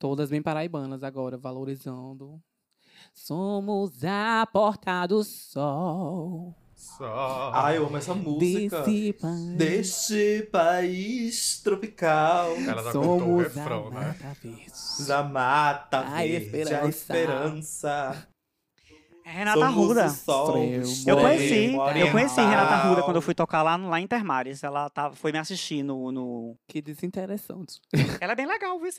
Todas bem paraibanas agora, valorizando. Somos a porta do sol. Só. Ai, eu amo essa música. Desse país. Deste país tropical. Ela já cantou o refrão, a né? mata verde. Da mata A verde, esperança. a esperança. É Renata Somos Ruda. sol Eu conheci, eu conheci. Renata Ruda quando eu fui tocar lá, lá em Intermares. Ela tava, foi me assistir no, no- Que desinteressante. Ela é bem legal, viu?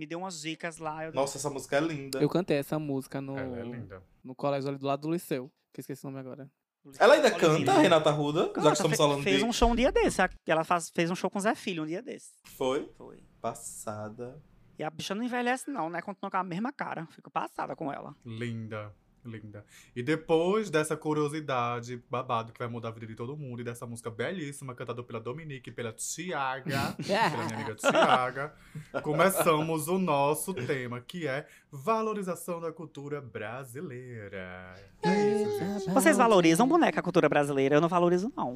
Me deu umas dicas lá. Eu... Nossa, essa música é linda. Eu cantei essa música no, Ela é linda. no colégio ali do lado do liceu. Que eu esqueci o nome agora. Ela ainda canta, Renata Ruda? já que Canta, estamos falando fez de... um show um dia desse. Ela faz, fez um show com o Zé Filho um dia desse. Foi? Foi. Passada. E a bicha não envelhece, não, né? Continua com a mesma cara. Fico passada com ela. Linda, linda. E depois dessa curiosidade, babado, que vai mudar a vida de todo mundo, e dessa música belíssima, cantada pela Dominique e pela Tiaga, pela minha amiga Tiaga, começamos o nosso tema, que é valorização da cultura brasileira. É isso, gente. Vocês valorizam boneca a cultura brasileira? Eu não valorizo, não.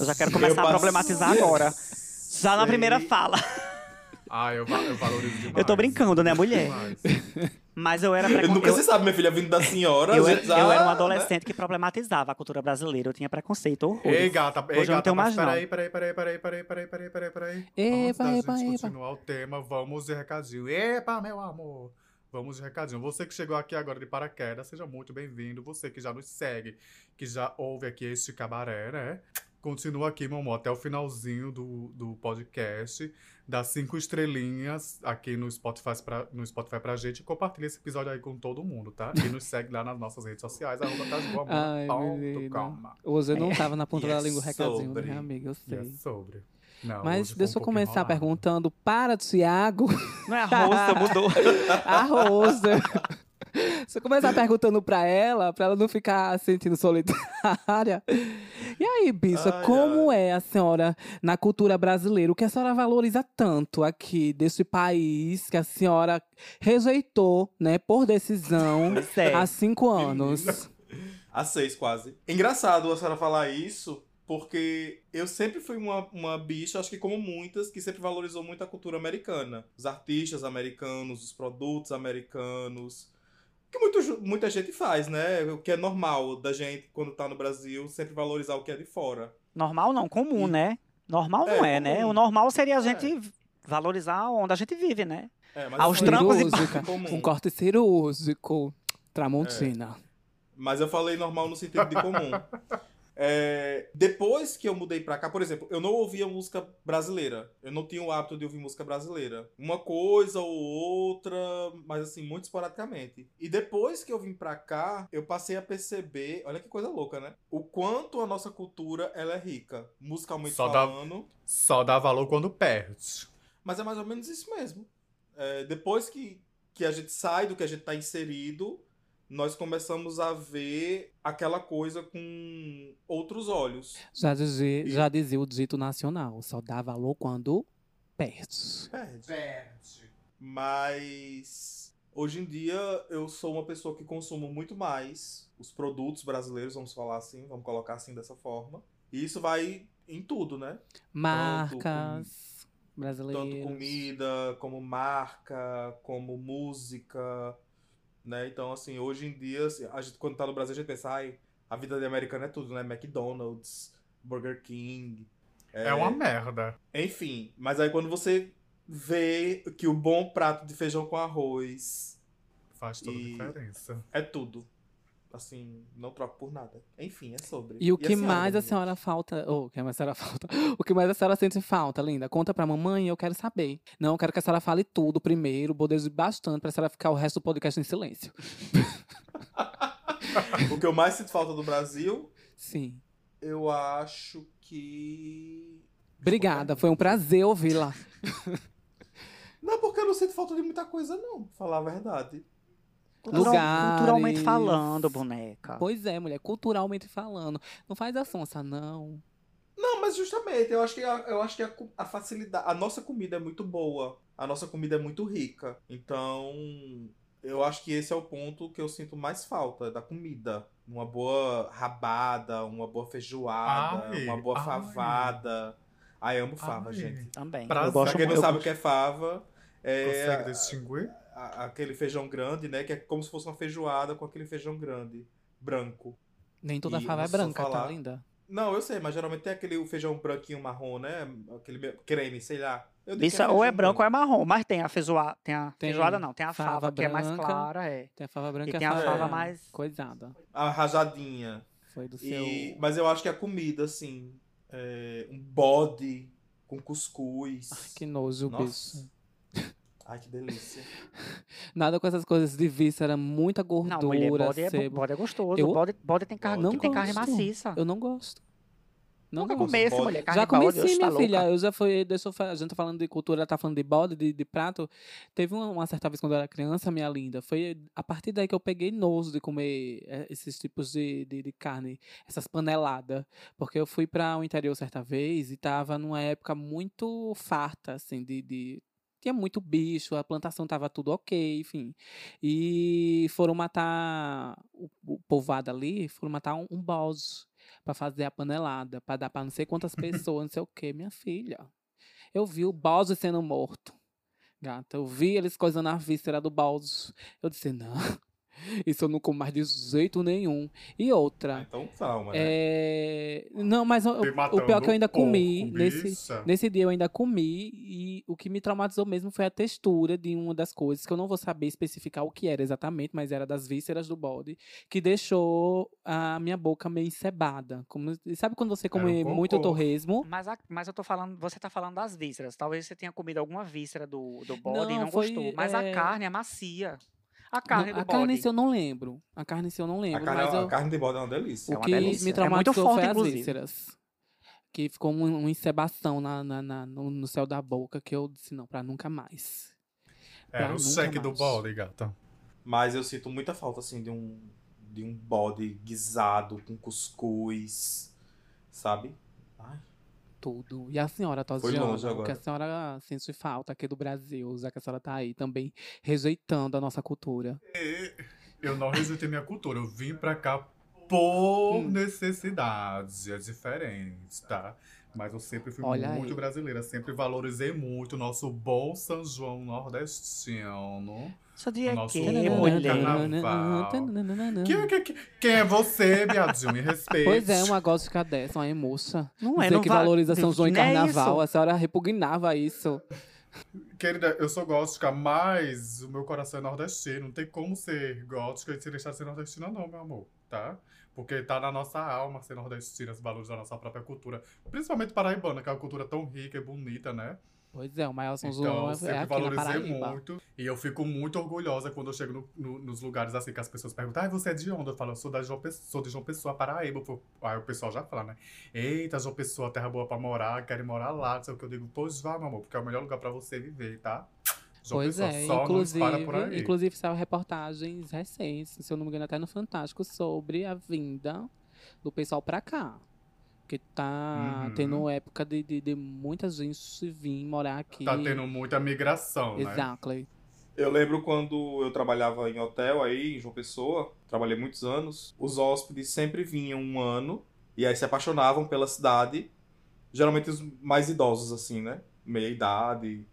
Eu já quero começar a problematizar agora. Já na primeira fala. Ah, eu, eu valorizo demais. Eu tô brincando, né, mulher? Mas eu era preconceito. Nunca eu... se sabe, minha filha, vindo da senhora. eu, eu, era um né? adolescente que problematizava a cultura brasileira. Eu tinha preconceito, horror. Ei, gata, Hoje ei, eu não tenho mais, peraí, não. Peraí, peraí, peraí, peraí, peraí, peraí, peraí, peraí. Epa, Antes epa, gente epa. continuar o tema, vamos de recadinho. Epa, meu amor! Vamos de recadinho. Você que chegou aqui agora de paraquedas, seja muito bem-vindo. Você que já nos segue, que já ouve aqui este cabaré, né? Continua aqui, meu amor, até o finalzinho do, do podcast. Dá cinco estrelinhas aqui no Spotify, pra, no Spotify pra gente e compartilha esse episódio aí com todo mundo, tá? E nos segue lá nas nossas redes sociais, arroba. Hoje eu não tava na ponta E da é língua o recadinho, sobre. né, amiga? Eu é sei. sobre. Não, Mas deixa um eu começar enrolado. perguntando para Tiago, Não é a Rosa, mudou. a Rosa. Eu começar perguntando pra ela, pra ela não ficar sentindo solitária. E aí, bicha, Ai, como é a senhora na cultura brasileira? O que a senhora valoriza tanto aqui desse país que a senhora rejeitou, né, por decisão há cinco anos? Há seis, quase. Engraçado a senhora falar isso, porque eu sempre fui uma, uma bicha, acho que como muitas, que sempre valorizou muito a cultura americana. Os artistas americanos, os produtos americanos. Que muito, muita gente faz, né? O que é normal da gente, quando tá no Brasil, sempre valorizar o que é de fora. Normal não, comum, E- né? Normal É, não é, né? comum. O normal seria a É. gente valorizar onde a gente vive, né? É, mas Aos é trancos e comum. um corte cirúrgico, tramontina. Mas eu falei normal no sentido de comum. É, depois que eu mudei pra cá, por exemplo, eu não ouvia música brasileira. Eu não tinha o hábito de ouvir música brasileira. Uma coisa ou outra, mas assim, muito esporadicamente. E depois que eu vim pra cá, eu passei a perceber, olha que coisa louca, né? O quanto a nossa cultura ela é rica, musicalmente Só dá- falando. Só dá valor quando perde. Mas é mais ou menos isso mesmo. É, depois que, que a gente sai do que a gente tá inserido, nós começamos a ver aquela coisa com outros olhos. Já dizia, já dizia o dito nacional, só dá valor quando perde. Perde. Perde. Mas hoje em dia eu sou uma pessoa que consumo muito mais os produtos brasileiros, vamos falar assim, vamos colocar assim dessa forma. E isso vai em tudo, né? Marcas Tanto brasileiras. comida, como marca, como música, né? Então, assim, hoje em dia, assim, a gente, quando tá no Brasil, a gente pensa, ai, a vida de americano é tudo, né? McDonald's, Burger King. É uma merda. Enfim, mas aí quando você vê que o bom prato de feijão com arroz Faz toda a diferença. é tudo. Assim, não troco por nada. Enfim, é sobre. E o que senhora, mais a senhora falta. Oh, o que mais a senhora falta? O que mais a senhora sente falta, linda? Conta pra mamãe, eu quero saber. Não, eu quero que a senhora fale tudo primeiro, bodejo bastante, pra senhora ficar o resto do podcast em silêncio. O que eu mais sinto falta do Brasil, Sim. eu acho que. Obrigada, foi um prazer ouvi-la. Não, porque eu não sinto falta de muita coisa, não, pra falar a verdade. Cultural- Lugares. Culturalmente falando, boneca. Pois é, mulher, culturalmente falando. Não faz a sonsa, não. Não, mas justamente, eu acho que, a, eu acho que a, a facilidade. A nossa comida é muito boa. A nossa comida é muito rica. Então, eu acho que esse é o ponto que eu sinto mais falta da comida. Uma boa rabada, uma boa feijoada, Ai, uma boa ai. favada. Ai, amo fava, Ai. gente. Também. Pra- quem não eu sabe o que é fava, é Consegue distinguir? Aquele feijão grande, né? Que é como se fosse uma feijoada com aquele feijão grande, branco. Nem toda E fava é branca, tá falar- linda? Não, eu sei, mas geralmente tem aquele feijão branquinho marrom, né? Aquele me- creme, sei lá. Isso que é- ou é branco ou é marrom, mas tem a feijoada, tem a Tem feijoada não, tem a fava fava, que é mais branca. clara, é. Tem a fava branca E tem a fava fava mais- coisada. A rajadinha. Foi do seu. E, mas eu acho que a comida, assim, é, um bode com cuscuz. Ai, que nojo, Nossa. bicho. Ai, que delícia. Nada com essas coisas de víscera, muita gordura, Não, mulher, bode é, bode é gostoso. Eu- Bode, bode tem, carne, Não tem carne gosto. maciça. Eu não gosto. Não Nunca gosto. comesse, Bode. mulher, carne Já comi sim, tá minha filha. louca. Eu já fui. Deixa eu falar. A gente tá falando de cultura, tá falando de bode, de, de prato. Teve uma, uma certa vez quando eu era criança, minha linda. Foi a partir daí que eu peguei nojo de comer eh, esses tipos de, de, de carne, essas paneladas. Porque eu fui para o interior certa vez e tava numa época muito farta, assim, de. de tinha muito bicho, a plantação tava tudo ok, enfim. E foram matar o, o povoado ali, foram matar um, um pra fazer a panelada, pra dar pra não sei quantas pessoas, não sei o que, minha filha. Eu vi o bode sendo morto. Gata, eu vi eles coisando a víscera do bode. Eu disse, não, isso eu não como mais de jeito nenhum. E Ah, outra, então calma, né? é... Não, mas o, matando pior é que eu ainda porco, comi, nesse, bicha. nesse dia eu ainda comi, e o que me traumatizou mesmo foi a textura de uma das coisas, que eu não vou saber especificar o que era exatamente, mas era das vísceras do bode, que deixou a minha boca meio encebada. Como, sabe quando você Era um come muito torresmo? Mas, a- mas eu tô falando, você tá falando das vísceras. Talvez você tenha comido alguma víscera do, do bode e Não, não foi, gostou. Mas é, a carne é macia. A carne Não, do a carne em si eu não lembro. A carne em si eu não a, lembro, carne, mas eu- a carne de bode é uma delícia. É o uma que delícia. me É muito traumatizou forte, foi as inclusive. vísceras. Que ficou um- uma encebação na, na- na- no, no céu da boca que eu disse, não, pra nunca mais. Era pra o cheque do bode, gata. Mas eu sinto muita falta, assim, de um, de um bode guisado com cuscuz, sabe? Ai, Tudo. E a senhora, Foi Tosiana, longe o que a senhora sente falta aqui do Brasil, já que a senhora tá aí também rejeitando a nossa cultura. Eu não rejeitei minha cultura, eu vim pra cá por Hum. necessidade. É diferente, tá? Mas eu sempre fui Olha muito aí. brasileira, sempre valorizei muito o nosso bom São João nordestino. Só dia O nosso que, mulher. carnaval. Que- que- que- quem é você, viadinho? Me respeite. Pois é, uma gótica dessa, uma emoça. Não é, não que va- valoriza São João e não é Carnaval. isso. A senhora repugnava isso. Querida, eu sou gótica, mas o meu coração é nordestino. Não tem como ser gótica e se deixar de ser nordestina, não, meu amor, tá? Porque tá na nossa alma ser nordestina, os valores da nossa própria cultura. Principalmente paraibana, que é uma cultura tão rica e bonita, né? Pois é, o maior São Então, João eu é sempre aqui valorizei muito. E eu fico muito orgulhosa quando eu chego no- no- nos lugares assim que as pessoas perguntam: ah, você é de onde? Eu falo, eu sou, da João Pessoa, sou de João Pessoa, Paraíba. Aí o pessoal já fala, né? Eita, João Pessoa, terra boa pra morar, quero morar lá. Não sei o que eu digo, pois vá, meu amor, porque é o melhor lugar pra você viver, tá? João Pois Pessoa, é, só inclusive, aí. inclusive saiu reportagens recentes, se eu não me engano, até no Fantástico, sobre a vinda do pessoal pra cá. Que tá Uhum. tendo época de, de, de muita gente vir morar aqui. Tá tendo muita migração, né? Exactly. Eu lembro quando eu trabalhava em hotel aí, em João Pessoa, trabalhei muitos anos, os hóspedes sempre vinham um ano e aí se apaixonavam pela cidade, geralmente os mais idosos, assim, né? Meia idade,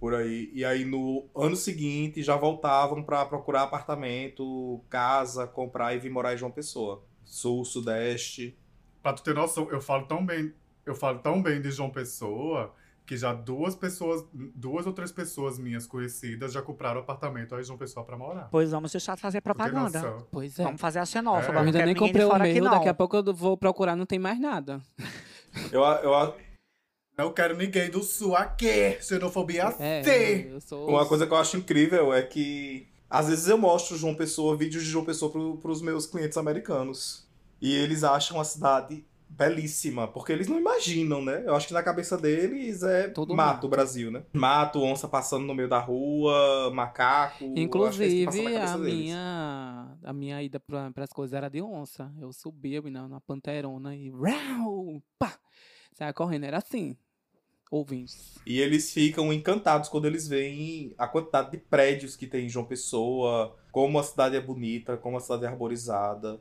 por aí. E aí no ano seguinte já voltavam pra procurar apartamento, casa, comprar e vir morar em João Pessoa. Sul, Sudeste. Pra tu ter noção, eu falo tão bem, eu falo tão bem de João Pessoa que já duas pessoas, duas ou três pessoas minhas conhecidas já compraram apartamento aí em João Pessoa pra morar. Pois vamos deixar de fazer propaganda. Pois é. Vamos fazer a xenófoba. É. eu ainda quero nem comprei o fora aqui, meu, não. daqui a pouco eu vou procurar, não tem mais nada. Eu, eu, Não quero ninguém do sul aqui. Xenofobia É, sou. Uma coisa que eu acho incrível é que às vezes eu mostro João Pessoa, vídeos de João Pessoa pro, pros meus clientes americanos. E eles acham a cidade belíssima, porque eles não imaginam, né? Eu acho que na cabeça deles é Tudo mato mato. o Brasil, né? Mato, onça passando no meio da rua, macaco. é Inclusive, a deles. minha, a minha ida para as coisas era de onça. Eu subia na, na panterona e. Rau, pá! Saia correndo, era assim. Ouvintes. E eles ficam encantados quando eles veem a quantidade de prédios que tem em João Pessoa, como a cidade é bonita, como a cidade é arborizada.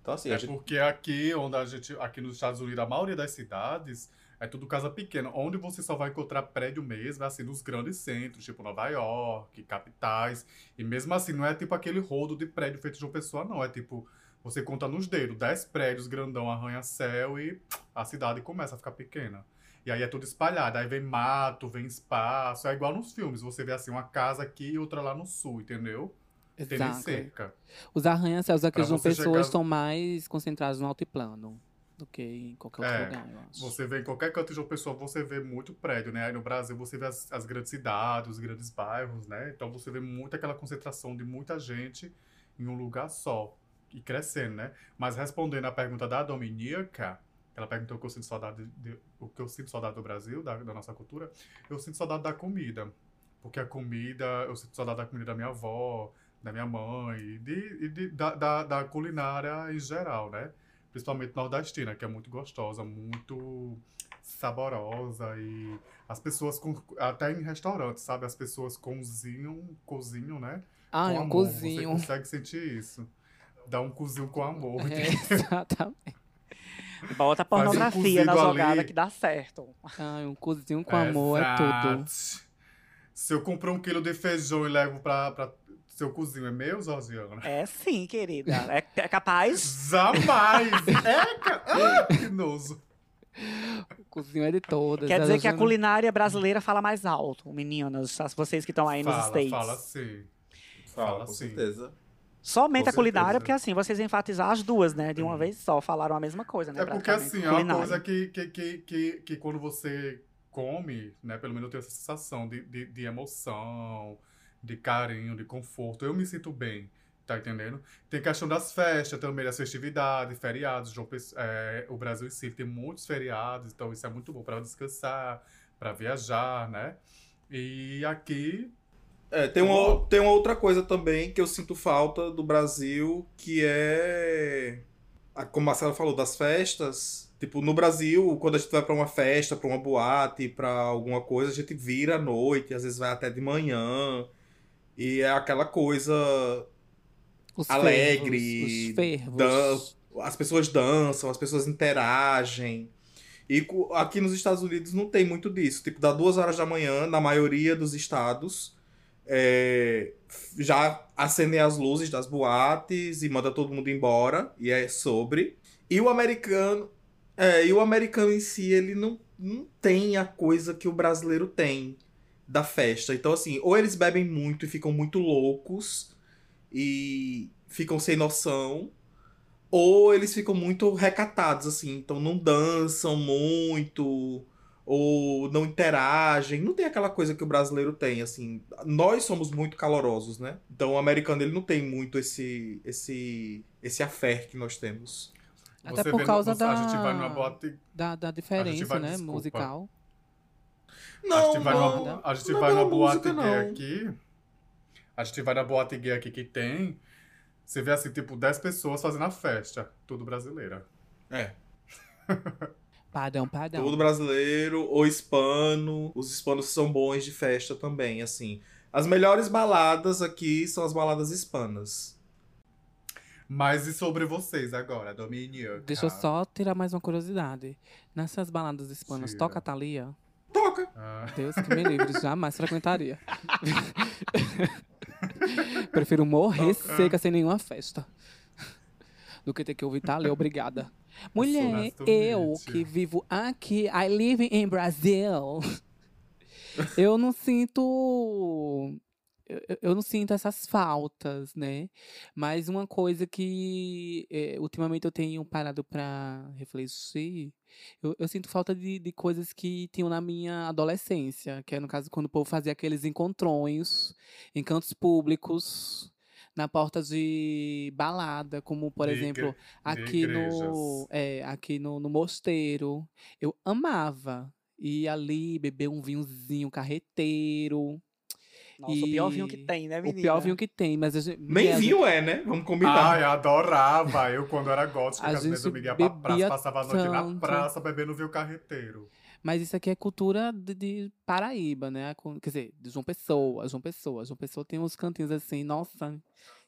Então, assim, É gente porque aqui, onde a gente, aqui nos Estados Unidos, a maioria das cidades É tudo casa pequena. Onde você só vai encontrar prédio mesmo, é assim, nos grandes centros, tipo Nova York, capitais. E mesmo assim, não é tipo aquele rodo de prédio feito de uma pessoa, não. É tipo, você conta nos dedos, 10 prédios grandão, arranha-céu e a cidade começa a ficar pequena. E aí é tudo espalhado. Aí vem mato, vem espaço. É igual nos filmes. Você vê assim, uma casa aqui e outra lá no sul, entendeu? Exato. cerca. Os arranha-céus aqui de João você Pessoa chegar- estão mais concentrados no altiplano do que em qualquer outro É, lugar, eu acho. Você vê em qualquer canto de uma pessoa, você vê muito prédio, né? Aí no Brasil você vê as, as grandes cidades, os grandes bairros, né? Então você vê muito aquela concentração de muita gente em um lugar só. E crescendo, né? Mas respondendo à pergunta da Dominica, ela perguntou o que eu sinto saudade, de, o que eu sinto saudade do Brasil, da, da nossa cultura. Eu sinto saudade da comida. Porque a comida, eu sinto saudade da comida da minha avó, da minha mãe, e de, e de- da, da, da culinária em geral, né? Principalmente nordestina, que é muito gostosa, muito saborosa e as pessoas, com, até em restaurantes, sabe? As pessoas cozinham, cozinham, né? Ah, com um amor. cozinho. Você consegue sentir isso. Dá um cozinho com amor. É, exatamente. Bota Faz um pornografia na jogada ali. que dá certo. Ah, um cozinho com amor é tudo. Se eu comprar um quilo de feijão e levo pra, pra seu cozinho, é meu, Josiana? É sim, querida. É, é capaz. Jamais! é, cara. Ah, que nojo. O cozinho é de todas. Quer dizer que a culinária brasileira fala mais alto, meninas, as- vocês que estão aí nos Fala, States. fala sim. Fala, Fala com sim. certeza. Somente Com a culinária, certeza. porque assim, vocês enfatizar as duas, né? De uma vez só, falaram a mesma coisa, né? É porque assim, é uma coisa que, que, que, que, que quando você come, né? Pelo menos eu tenho essa sensação de, de, de emoção, de carinho, de conforto. Eu me sinto bem, tá entendendo? Tem questão das festas também, das festividades, feriados. João é, o Brasil em si tem muitos feriados, então isso é muito bom para descansar, para viajar, né? E aqui É, tem uma, tem uma outra coisa também que eu sinto falta do Brasil, que é. a- Como a Marcela falou, das festas. Tipo, no Brasil, quando a gente vai pra uma festa, pra uma boate, pra alguma coisa, a gente vira à noite, às vezes vai até de manhã. E é aquela coisa. Os alegre, fervos, os. As pessoas dançam, as pessoas interagem. E aqui nos Estados Unidos não tem muito disso. Tipo, dá duas horas da manhã, na maioria dos estados, é, já acendem as luzes das boates e manda todo mundo embora. E é sobre. E o americano. É, e o americano em si, ele não, não tem a coisa que o brasileiro tem da festa. Então, assim, ou eles bebem muito e ficam muito loucos e ficam sem noção, ou eles ficam muito recatados, assim, então não dançam muito, ou não interagem. Não tem aquela coisa que o brasileiro tem, assim. Nós somos muito calorosos, né? Então o americano ele não tem muito esse esse esse affair que nós temos. Até você por vê no- causa você- A gente vai da- numa boate Da, da diferença, vai- né? desculpa. Musical. A gente vai não, numa, a gente não é vai pela numa boate música, gay não. aqui. A gente vai na boate gay aqui que tem. Você vê assim, tipo, 10 pessoas fazendo a festa. Tudo brasileira. É. Padrão, padrão. Todo brasileiro ou hispano. Os hispanos são bons de festa também, assim. As melhores baladas aqui são as baladas hispanas. Mas e sobre vocês agora, Dominica? Deixa eu só tirar mais uma curiosidade. Nessas baladas hispanas, Tira. toca a Thalia? Toca! Ah, Deus que me livre, jamais frequentaria. Prefiro morrer Toca. seca sem nenhuma festa. Do que ter que ouvir Thalia, obrigada. Mulher, eu que vivo aqui, I live in Brazil. eu não sinto. Eu- eu- não sinto essas faltas, né? Mas uma coisa que eh, ultimamente eu tenho parado pra refletir, eu, eu sinto falta de, de coisas que tinham na minha adolescência, que é no caso quando o povo fazia aqueles encontrões em cantos públicos, na porta de balada, como por De exemplo aqui no, é, aqui no, no mosteiro. Eu amava ir ali beber um vinhozinho carreteiro. Nossa, o pior vinho e- que tem, né, O menina? pior vinho que tem, mas a gente, Nem vinho é, né? Vamos combinar. Ai, adorava. Eu, quando era gótica, A com as minhas gente amigas ia pra praça, bebia passava a noite na tanto. praça bebendo vinho carreteiro. Mas isso aqui é cultura de, de Paraíba, né? Com- Quer dizer, de João Pessoa, João Pessoa. João Pessoa tem uns cantinhos assim, nossa,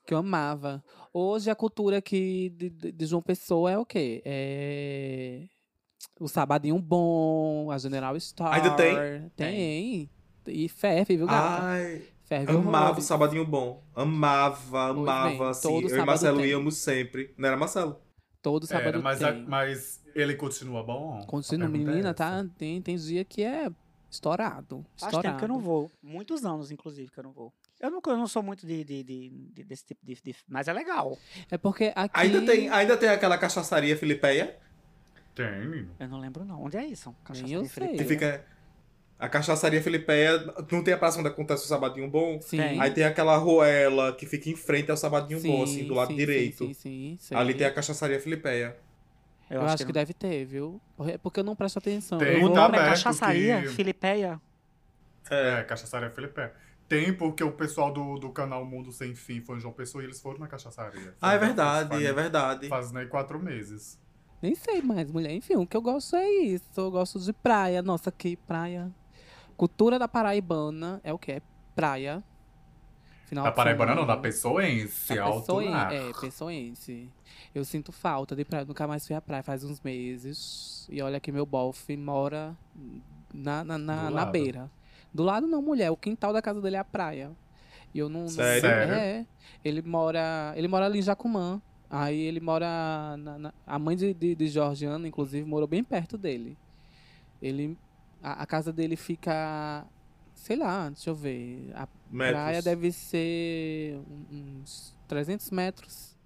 que eu amava. Hoje a cultura aqui de, de, João Pessoa é o quê? É o Sabadinho Bom, a General Star. Ainda tem? Tem. E ferve, viu, gata? Ai, ferve amava o. Sabadinho Bom. Amava, Pois bem, amava, assim. todo Eu e Marcelo tem. íamos sempre. Não era Marcelo? Todo sábado Era, mas, a- tem. mas ele continua bom? Continua, A é menina, essa. tá? Tem, tem dia que é estourado. Faz estourado. tempo que eu não vou. Muitos anos, inclusive, que eu não vou. Eu não, eu não sou muito de, de- de- de- desse tipo de, de- Mas é legal. É porque aqui... Ainda, tem, ainda tem aquela cachaçaria filipeia, Tem, menino. Eu não lembro, não. Onde é isso? Nem eu de sei. que fica... A cachaçaria filipeia, não tem a praça onde acontece o Sabadinho Bom? Sim. Aí tem aquela ruela que fica em frente ao Sabadinho sim, Bom, assim, do lado sim, direito. Sim, sim, sim. Ali tem a cachaçaria filipeia. Eu, acho, que, deve ter, viu? Porque- Porque eu não presto atenção. Tem, eu vou... tá nome é aberto cachaçaria, que- Filipeia. É, cachaçaria Felipe. Tem porque o pessoal do, do canal Mundo Sem Fim foi em João Pessoa e eles foram na cachaçaria. Ah, é verdade, faz- é verdade. Faz nem quatro meses. Nem sei mais, mulher. Enfim, o que eu gosto é isso. Eu gosto de praia. Nossa, que praia. Cultura da Paraibana é o que? É praia. Final Da Paraibana não, da Pessoense, Da alto Pessoen-. É, pessoense. Eu sinto falta de praia. Nunca mais fui à praia faz uns meses. E olha que meu bofe mora na, na, na, na beira. Do lado não, mulher. O quintal da casa dele é a praia. E eu não. Sério? É. Ele mora. Ele mora ali em Jacumã. Aí ele mora. na- na- a mãe de, de, de Georgiana, inclusive, morou bem perto dele. Ele. A, a casa dele fica. Sei lá, deixa eu ver. A Metros. praia deve ser uns 300 metros.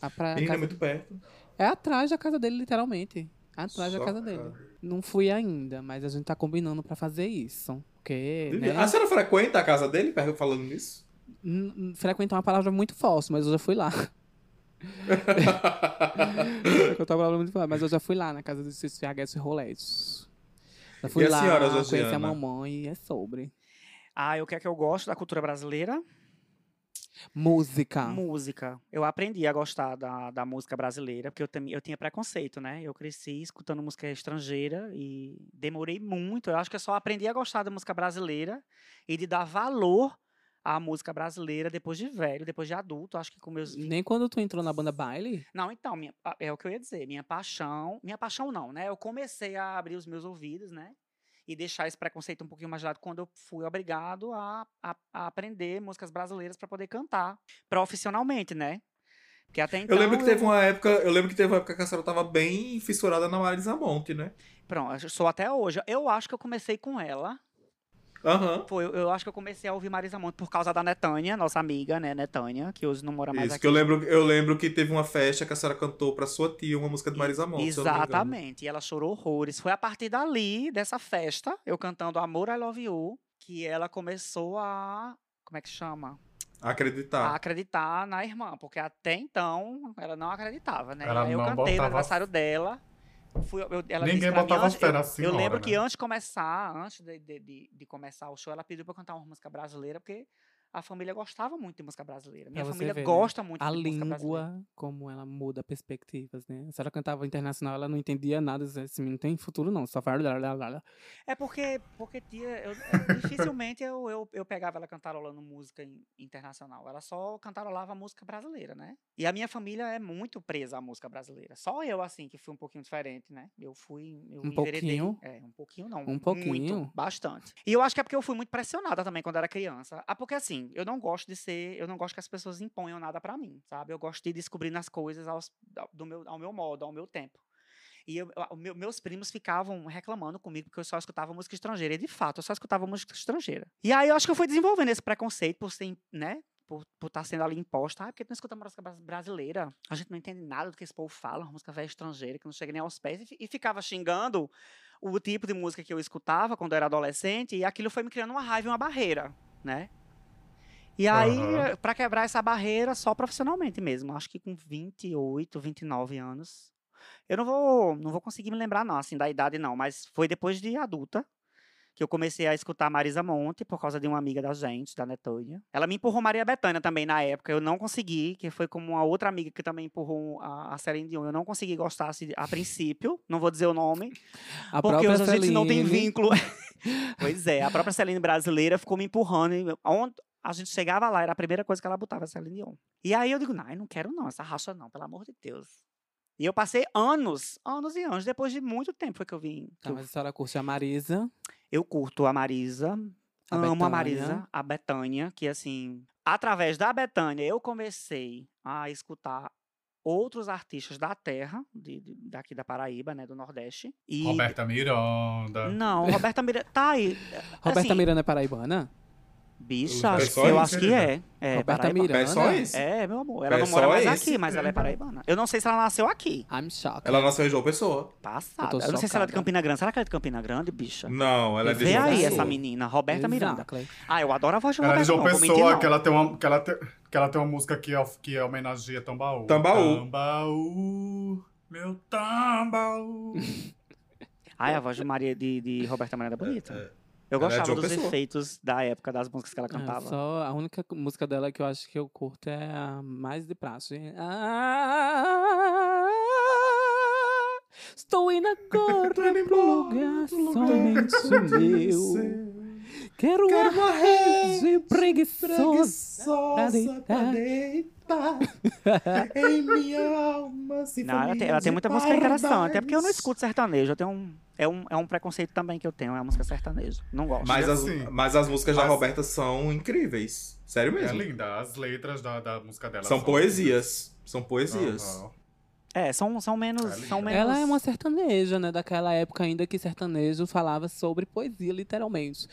A praia, é casa- muito perto. é atrás da casa dele, literalmente. Atrás da Só casa dele. cara. Não fui ainda, mas a gente tá combinando pra fazer isso. Porque, né, A senhora frequenta a casa dele, falando nisso? frequentar é uma palavra muito forte, mas eu já fui lá. É uma palavra muito mas eu já fui lá na casa dos CHS Roletes. Já fui E a lá, senhora, conheci a Josiana? mamãe e é sobre. Ah, o que é que eu gosto da cultura brasileira? Música. Música. Eu aprendi a gostar da, da música brasileira, porque eu, também eu tinha preconceito, né? Eu cresci escutando música estrangeira e demorei muito. Eu acho que eu só aprendi a gostar da música brasileira e de dar valor à música brasileira depois de velho, depois de adulto. Acho que com meus 20 Nem quando tu entrou na banda baile? Não, então, minha- a- é o que eu ia dizer. Minha paixão. Minha paixão não, né? Eu comecei a abrir os meus ouvidos, né? E deixar esse preconceito um pouquinho mais de lado quando eu fui obrigado a, a, a aprender músicas brasileiras para poder cantar profissionalmente, né? Porque até então. eu lembro que teve uma época, eu lembro que teve uma época que a senhora tava bem fissurada na Marisa Monte, né? Pronto, eu sou até hoje. Eu acho que eu comecei com ela. Aham. Foi, eu, eu acho que eu comecei a ouvir Marisa Monte por causa da Netânia, nossa amiga, né? Netânia, que hoje não mora mais Isso, aqui. que eu lembro, eu lembro que teve uma festa que a senhora cantou pra sua tia uma música de Marisa Monte. Exatamente. E ela chorou horrores. Foi a partir dali, dessa festa, eu cantando Amor, I Love You, que ela começou a. Como é que chama? Acreditar. A acreditar na irmã. Porque até então ela não acreditava, né? Ela eu não cantei no aniversário dela. Fui, eu- ela Ninguém botava fé eu- na Eu senhora, lembro que né? antes de começar, antes de, de, de, de começar o show, ela pediu pra eu cantar uma música brasileira, porque a família gostava muito de música brasileira. Minha família ver, né? gosta muito A de música brasileira. língua, como ela muda perspectivas, né? A senhora cantava internacional, ela não entendia nada. Esse menino tem futuro, não. Só fala. lá, lá, lá, lá." É porque, porque tia, eu, eu- dificilmente eu, eu, eu pegava ela cantarolando música in- internacional. Ela só cantarolava música brasileira, né? E a minha família é muito presa à música brasileira. Só eu, assim, que fui um pouquinho diferente, né? Eu fui. Eu Um pouquinho? É, um pouquinho não. Um Muito, pouquinho? bastante. E eu acho que é porque eu fui muito pressionada também quando era criança. Ah, porque assim, eu não gosto de ser. Eu não gosto que as pessoas imponham nada pra mim, sabe? Eu gosto de descobrir nas coisas aos, ao- do meu, ao meu modo, ao meu tempo. E eu- meus primos ficavam reclamando comigo porque eu só escutava música estrangeira. E de fato, eu só escutava música estrangeira. E aí eu acho que eu fui desenvolvendo esse preconceito por ser, né? Por estar sendo ali imposta. Ah, porque tu não escuta música bras- brasileira? A gente não entende nada do que esse povo fala, música velha estrangeira que não chega nem aos pés. E, e ficava xingando o tipo de música que eu escutava quando eu era adolescente. E aquilo foi me criando uma raiva e uma barreira, né? E aí, Aham. pra quebrar essa barreira, só profissionalmente mesmo. Acho que com 28, 29 anos. Eu não vou, não vou conseguir me lembrar, não, assim, da idade, não. Mas foi depois de adulta que eu comecei a escutar Marisa Monte por causa de uma amiga da gente, da Netânia. Ela me empurrou Maria Bethânia também na época. Eu não consegui, que foi como uma outra amiga que também empurrou a, a Celine Dion. Eu não consegui gostar assim, a princípio. Não vou dizer o nome. A porque hoje a gente não tem vínculo. pois é, a própria Celine brasileira ficou me empurrando. A gente chegava lá, era a primeira coisa que ela botava, Celine Dion. E aí eu digo, não, eu não quero não, essa racha não, pelo amor de Deus. E eu passei anos, anos e anos, depois de muito tempo foi que eu vim. Tá, mas a senhora curte a Marisa. eu curto a Marisa, A amo a Bethânia. Marisa, a Betânia, que assim, através da Betânia eu comecei a escutar outros artistas da terra, de, de- daqui da Paraíba, né, do Nordeste. E Roberta Miranda. Não, Roberta Miranda. Tá aí. Roberta assim, Miranda é paraibana? Bicha, É acho que- eu acho que é. É, Roberta. Miranda. É só isso. É, meu amor. Ela É não mora mais esse? aqui, mas ela é paraibana. Eu não sei se ela nasceu aqui. I'm shocked. Ela nasceu em João Pessoa. Passada. tô Eu não sei se ela é de. Campina Grande. Será que ela é de Campina Grande, bicha? Não, ela é de Vê João aí Pessoa. essa menina, Roberta Miranda. Exactly. Ah, eu adoro a voz de Ela é de Roberta. João mentir, Pessoa, que ela, tem uma, que, ela te- que ela tem uma música que, é, que homenageia Tambaú. Tambaú. Tambaú, meu Tambaú. Ai, a voz de Maria de, de Roberta Miranda é bonita. é. Eu Ela é gostava dos Pessoa. efeitos da época das músicas que ela Ah, cantava. só a única música dela que eu acho que eu curto é a mais de praxe. Ah, estou indo agora pro lugar somente meu. Quero uma rede preguiçosa pra deitar. em minha alma Não, ela tem, ela tem muita música interessante. É porque eu não escuto sertanejo. Eu tenho um, é, um, é um preconceito também que eu tenho, é a música sertaneja. Não gosto. Mas as, assim, mas as músicas da Roberta são incríveis. Sério É mesmo. linda. As letras da, da música dela são poesias. São poesias. Aham. É, são, são menos. Linda. são menos... Ela é uma sertaneja, né? Daquela época ainda que sertanejo falava sobre poesia, literalmente.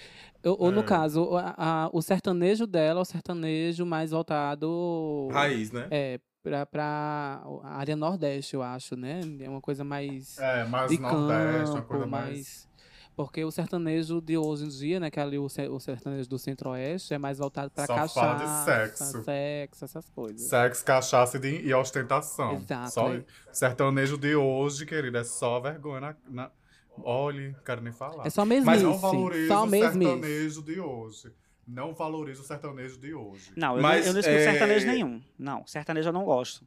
Ou, no É. caso, a- a- o sertanejo dela é o sertanejo mais voltado. Raiz, né? É, pra, pra a área nordeste, eu acho, né? É uma coisa mais É, mais de Nordeste, uma campo, coisa mais... mais... Porque o sertanejo de hoje em dia, né? Que é ali o, sertanejo do centro-oeste é mais voltado pra Só cachaça, fala de sexo. sexo, essas coisas. Sexo, cachaça e, e ostentação. Exato, Só, é. sertanejo de hoje, querida, é só vergonha na... na... Olha, quero nem falar. É só Mas mesmice. não valoriza só o sertanejo de hoje. Não valoriza o sertanejo de hoje. Não, eu, Mas, não, eu não escuto é, sertanejo nenhum. Não, sertanejo eu não gosto.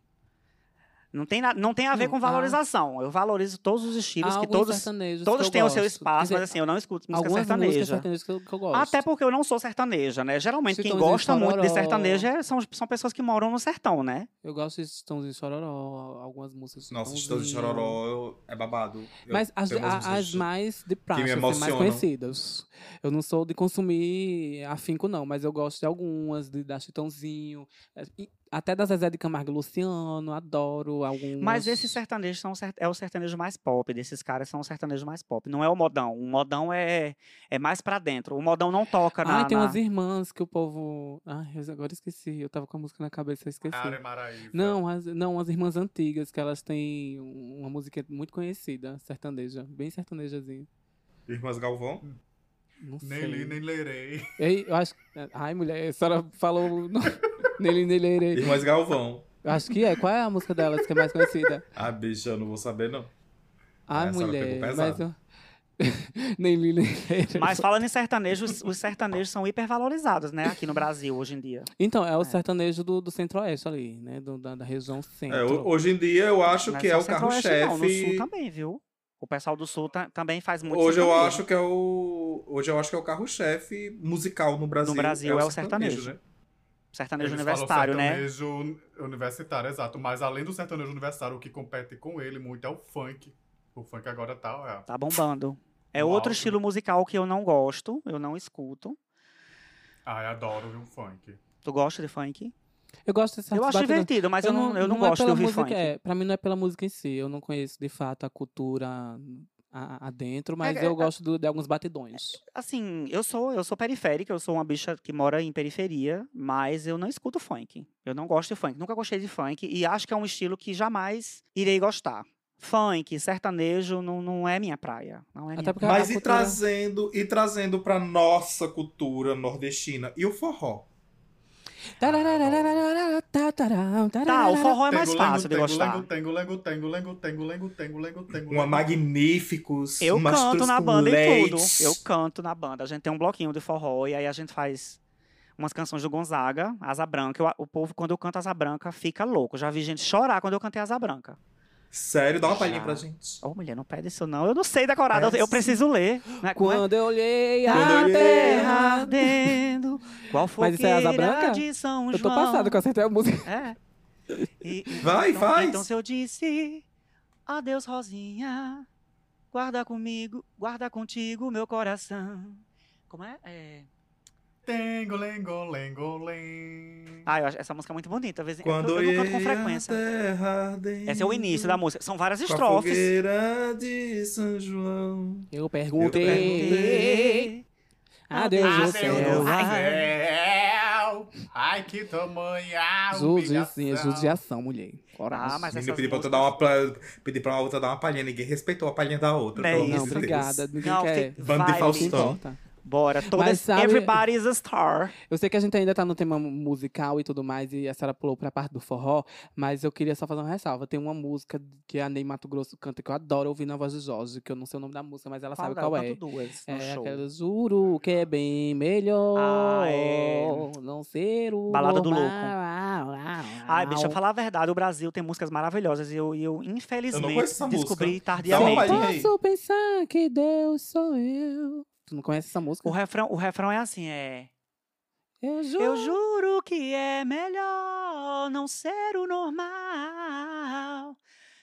Não tem, na- não tem a ver Não, com ah. valorização. Eu valorizo todos os estilos, que todos, sertanejos que todos eu têm o seu espaço, dizer, mas assim, eu não escuto música Algumas músicas sertaneja. sertanejas que eu, que eu gosto. Até porque eu não sou sertaneja, né? Geralmente quem gosta muito de sertaneja é- são, são pessoas que moram no sertão, né? Eu gosto de Chitãozinho Chororó, algumas músicas Nossa, Chitãozinho. Chororó eu- é babado. Eu Mas as, músicas as de- mais de praxe, assim, mais conhecidas. Eu não sou de consumir afinco, não, mas eu gosto de algumas, de, da Chitãozinho, é, e até da Zezé de Camargo e Luciano, adoro algumas. Mas esses sertanejos são, é o sertanejo mais pop, desses caras são o sertanejo mais pop. Não é o modão. O modão é, é mais pra dentro. O modão não toca na. Ai, tem na- umas irmãs que o povo... Ai, eu agora esqueci, eu tava com a música na cabeça, eu esqueci. Are Maraíva. Não, as, não, as irmãs antigas, que elas têm uma música muito conhecida, sertaneja, bem sertanejazinha. Irmãs Galvão? Não Nem sei. li, nem lerei. Ei, eu acho. Ai, mulher, a senhora falou. nele, nele, nele. Irmãs Galvão. Eu acho que é. Qual é a música delas que é mais conhecida? Ah, bicha, eu não vou saber, não. Pegou mulher. Mas eu. nem li, nem lerei. Mas falando em sertanejo, os, os sertanejos são hipervalorizados, né? Aqui no Brasil, hoje em dia. Então, é o É. sertanejo do, do centro-oeste ali, né? Do, da, da região centro. É, ho- hoje em dia eu acho Não que é o Não, no sul carro-chefe. também, viu? O pessoal do sul ta- também faz muito Hoje eu sertanejo. acho que é o. Hoje eu acho que é o carro-chefe musical no Brasil. Brasil é o sertanejo. né? Sertanejo Eles universitário, né? sertanejo universitário, exato. Mas além do sertanejo universitário, o que compete com ele muito é o funk. O funk agora tá, é. Tá bombando. É No outro estilo musical que eu não gosto, eu não escuto. Ai, adoro viu, funk. Tu gosta de funk? Eu gosto desse Eu acho divertido, mas eu, não, eu não, é gosto de pela ouvir música, funk. É, pra mim não é pela música em si. Eu não conheço de fato a cultura a- adentro, mas É, eu é, gosto do- de alguns batidões. Assim, eu sou, eu sou periférica, eu sou uma bicha que mora em periferia, mas eu não escuto funk. Eu não gosto de funk, nunca gostei de funk e acho que é um estilo que jamais irei gostar. Funk, sertanejo não, não é minha praia. Não é Até minha porque praia. Mas e cultura- trazendo, e trazendo pra nossa cultura nordestina. E o forró? Tá, o forró é mais fácil de gostar. Uma. Magníficos. Eu canto na banda e tudo. Eu canto na banda. A gente tem um bloquinho de forró e aí a gente faz umas canções do Gonzaga, Asa Branca. O povo, quando eu canto Asa Branca, fica louco. Já vi gente chorar quando eu cantei Asa Branca. Sério, dá uma palhinha pra gente. Ô, mulher, não pede isso não. Eu não sei decorar, eu, eu preciso ler. Né? É? Quando eu olhei Quando a eu olhei terra. ardendo, qual Mas isso é Asa Branca? de São Eu tô João. passada que eu acertei a música. É. E- e- Vai, então, faz. Então se eu disse Adeus, Rosinha. Guarda comigo, guarda contigo meu coração. Como é? é... Tengo, lengo, lengo, len. Ah, eu acho essa música é muito bonita. às vezes- Quando eu, eu não canto com ia frequência. Esse é o início da música. São várias estrofes. de São João. Eu perguntei. Perguntei. Adeus, Ah, céu. Ai. céu. Ai, que tamanha Judiação, judiação, mulher. Coragem. Ah, mas Menino, pedi pra outra músicas- dar uma pedi pra outra dar uma palhinha, ninguém respeitou a palhinha da outra. Não é amor Não, isso. obrigada. Ninguém Não, quer. Bando de Faustão. Bora. Todas, sabe- Everybody's a star. Eu sei que a gente ainda tá no tema musical e tudo mais, e a senhora pulou pra parte do forró, mas eu queria só fazer uma ressalva. Tem uma música que a Ney Mato Grosso canta que eu adoro ouvir na voz de Jorge, que eu não sei o nome da música, mas ela sabe Fala, qual eu é. canto duas no É show. aquela Juro que é bem melhor Ah, é. não ser o Balada do normal. Ai, bicho, eu falar a verdade, o Brasil tem músicas maravilhosas e eu, eu infelizmente, música. descobri uma tardiamente. aí. Posso pensar que Deus sou eu. Tu não conhece essa música? O refrão, o refrão é assim, é... Eu juro. Eu juro que é melhor não ser o normal.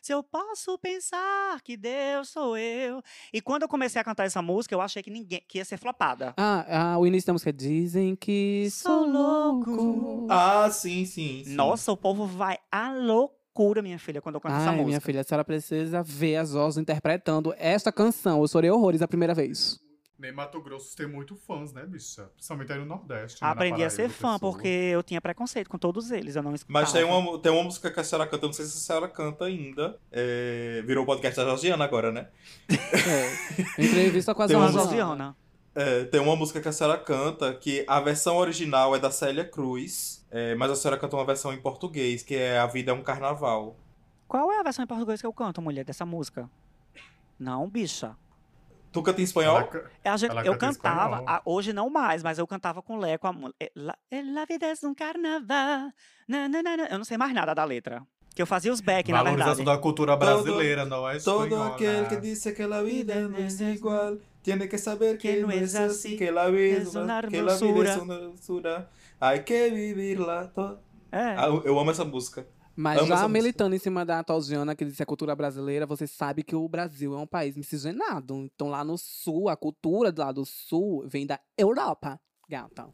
Se eu posso pensar que Deus sou eu. E quando eu comecei a cantar essa música, eu achei que ninguém que ia ser flopada. Ah, ah, o início da música é Dizem que sou louco. Ah, sim, sim. sim. Nossa, o povo vai à loucura, minha filha, quando eu canto essa Ai, música. minha filha, a senhora precisa ver as vozes interpretando esta canção. Eu chorei horrores a primeira vez. Nem Mato Grosso tem muito fãs, né, bicha? Principalmente aí no Nordeste. né, Aprendi a ser fã, porque eu tinha preconceito com todos eles, eu não escutava. Mas tem uma, tem uma música que a senhora canta, eu não sei se a senhora canta ainda. É, virou o podcast da Georgiana agora, né? É. Entrevista com a. Josiana. É, tem uma música que a senhora canta, que a versão original é da Célia Cruz, é, mas a senhora canta uma versão em português, que é A Vida é um Carnaval. Qual é a versão em português que eu canto, mulher, dessa música? Não, bicha. Tu canta em espanhol? Ela ca- É, a Ela eu cantava, a- hoje não mais, mas eu cantava com o Leco a música. La, eh, la vida es um carnaval. na, na, na, na. Eu não sei mais nada da letra. Que eu fazia os back, na Valorização verdade. da cultura brasileira, não é Todo espanhola. aquel que dice que la vida no es igual, tiene que saber que no es así, que la vida es una que la vida es una hermosura. Hay que vivirla. To... É. Ah, eu amo essa música. Mas Amo já música. militando em cima da Tosiana, que disse a cultura brasileira, você sabe que o Brasil é um país miscigenado. Então lá no sul, a cultura lá do sul vem da Europa, gata.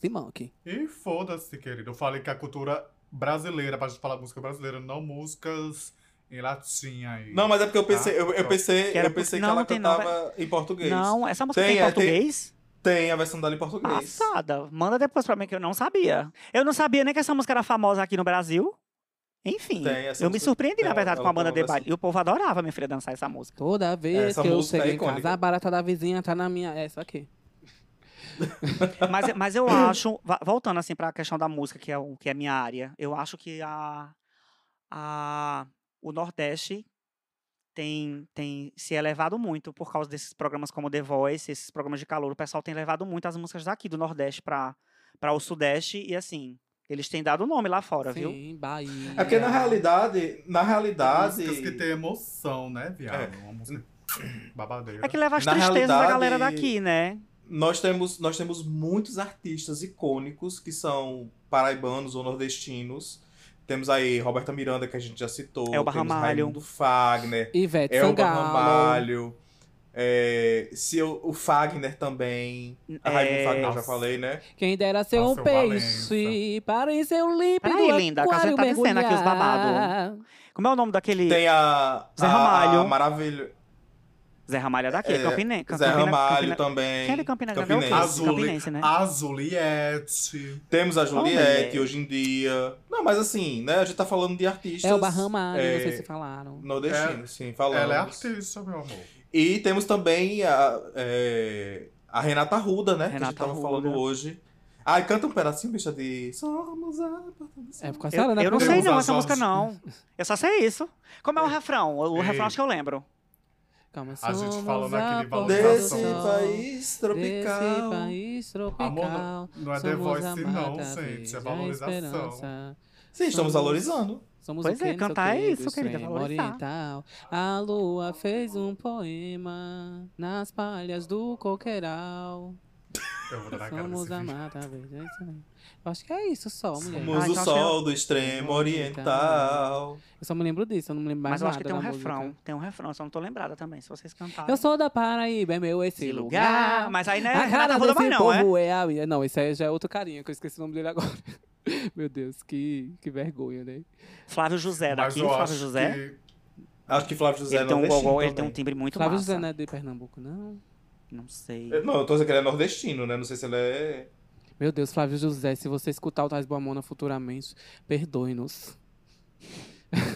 Simão aqui. E foda-se, querido. Eu falei que a cultura brasileira, pra gente falar música brasileira, não músicas em latim aí. Não, mas é porque eu pensei, eu, eu pensei, Que era eu pensei por- que não, ela não, cantava em português. Não, essa música Tem, tem, em é, tem- português? Tem a versão dela em português. Passada. Manda depois pra mim que eu não sabia. Eu não sabia nem que essa música era famosa aqui no Brasil. Enfim, Tem, eu me surpreendi, tem na uma- verdade, com ela a banda de uma baile. E o povo adorava, minha filha, dançar essa música. Toda vez Essa que eu chego é em casa, a barata da vizinha tá na minha. Essa aqui. Mas, mas eu acho, voltando assim para a questão da música, que é, o, que é a minha área, eu acho que a, a, o Nordeste tem, tem se elevado muito por causa desses programas como The Voice, esses programas de calor. O pessoal tem levado muito as músicas daqui do Nordeste para o Sudeste e assim, eles têm dado nome lá fora, viu? Sim, Bahia. É porque na realidade, na realidade, Músicas que tem emoção, né, viado? Uma música babadeira. É que leva as Na tristezas da galera daqui, né? nós temos, nós temos muitos artistas icônicos que são paraibanos ou nordestinos. Temos aí Roberta Miranda, que a gente já citou. Elba temos Ramalho. Raimundo Fagner, Ivete Elba Sangalo. Ramalho. É, se eu- o Fagner também. A Raimundo É, Fagner eu já falei, né? Quem dera ser Nossa, um o peixe para em seu límpido Peraí, linda, a gente tá descendo aqui os mergulhar. Como é o nome daquele. Tem a. Zé Ramalho. A maravilha. Zé Ramalho é daqui, é, É, Campine, Zé Campina- Ramalho Campina- também. Quem é de Campina Grande? É? Campinense. Azuli, Campinense, né? a Juliette. Temos a. Juliette hoje em dia. Não, mas assim, né? A gente tá falando de artistas. É o Bahamalho, é, não sei se falaram. Nordestino, sim, falando. Ela é artista, meu amor. E temos também a, é, a Renata Ruda, né? que a gente Renata tava Ruda. falando hoje. Ai, canta um pedacinho, bicha, de. Somos a. É por Eu, causa da eu não sei não essa música ordens. não. Eu só sei isso. Como é o refrão? O, Ei. refrão acho que eu lembro. Calma, A gente somos falou naquele a porta do Desse valorização. sol, país tropical. Desse país tropical. Amor, não- não é The somos Voice, não, gente, é a valorização. Sim, estamos Somos- valorizando. Somos Pois o é, cantar é isso, querida, valorizar. oriental. A lua fez um poema nas palhas do coqueiral. Eu vou dar na cara Somos a mata verde. é. Eu acho que é isso só, mulher. Somos Ah, o sol do extremo oriental. Eu só me lembro disso, eu não me lembro mais Mas eu acho que tem um refrão. música. Tem um refrão, só não tô lembrada também. Se vocês cantarem. Eu sou da Paraíba, é meu esse lugar. lugar. Mas aí não é A cara mais não, é? é a. Não, esse aí já é outro carinha, que eu esqueci o nome dele agora. Meu Deus, que, que vergonha, né? Flávio José Mas daqui, eu Flávio acho José. que Acho que Flávio José Ele é tem um gogó, ele tem um timbre muito Flávio massa. José não é de Pernambuco, não. Não sei. Não, eu tô dizendo que ele é nordestino, né? Não sei se ele é. Meu Deus, Flávio José, se você escutar o Tais Boamona futuramente, perdoe-nos.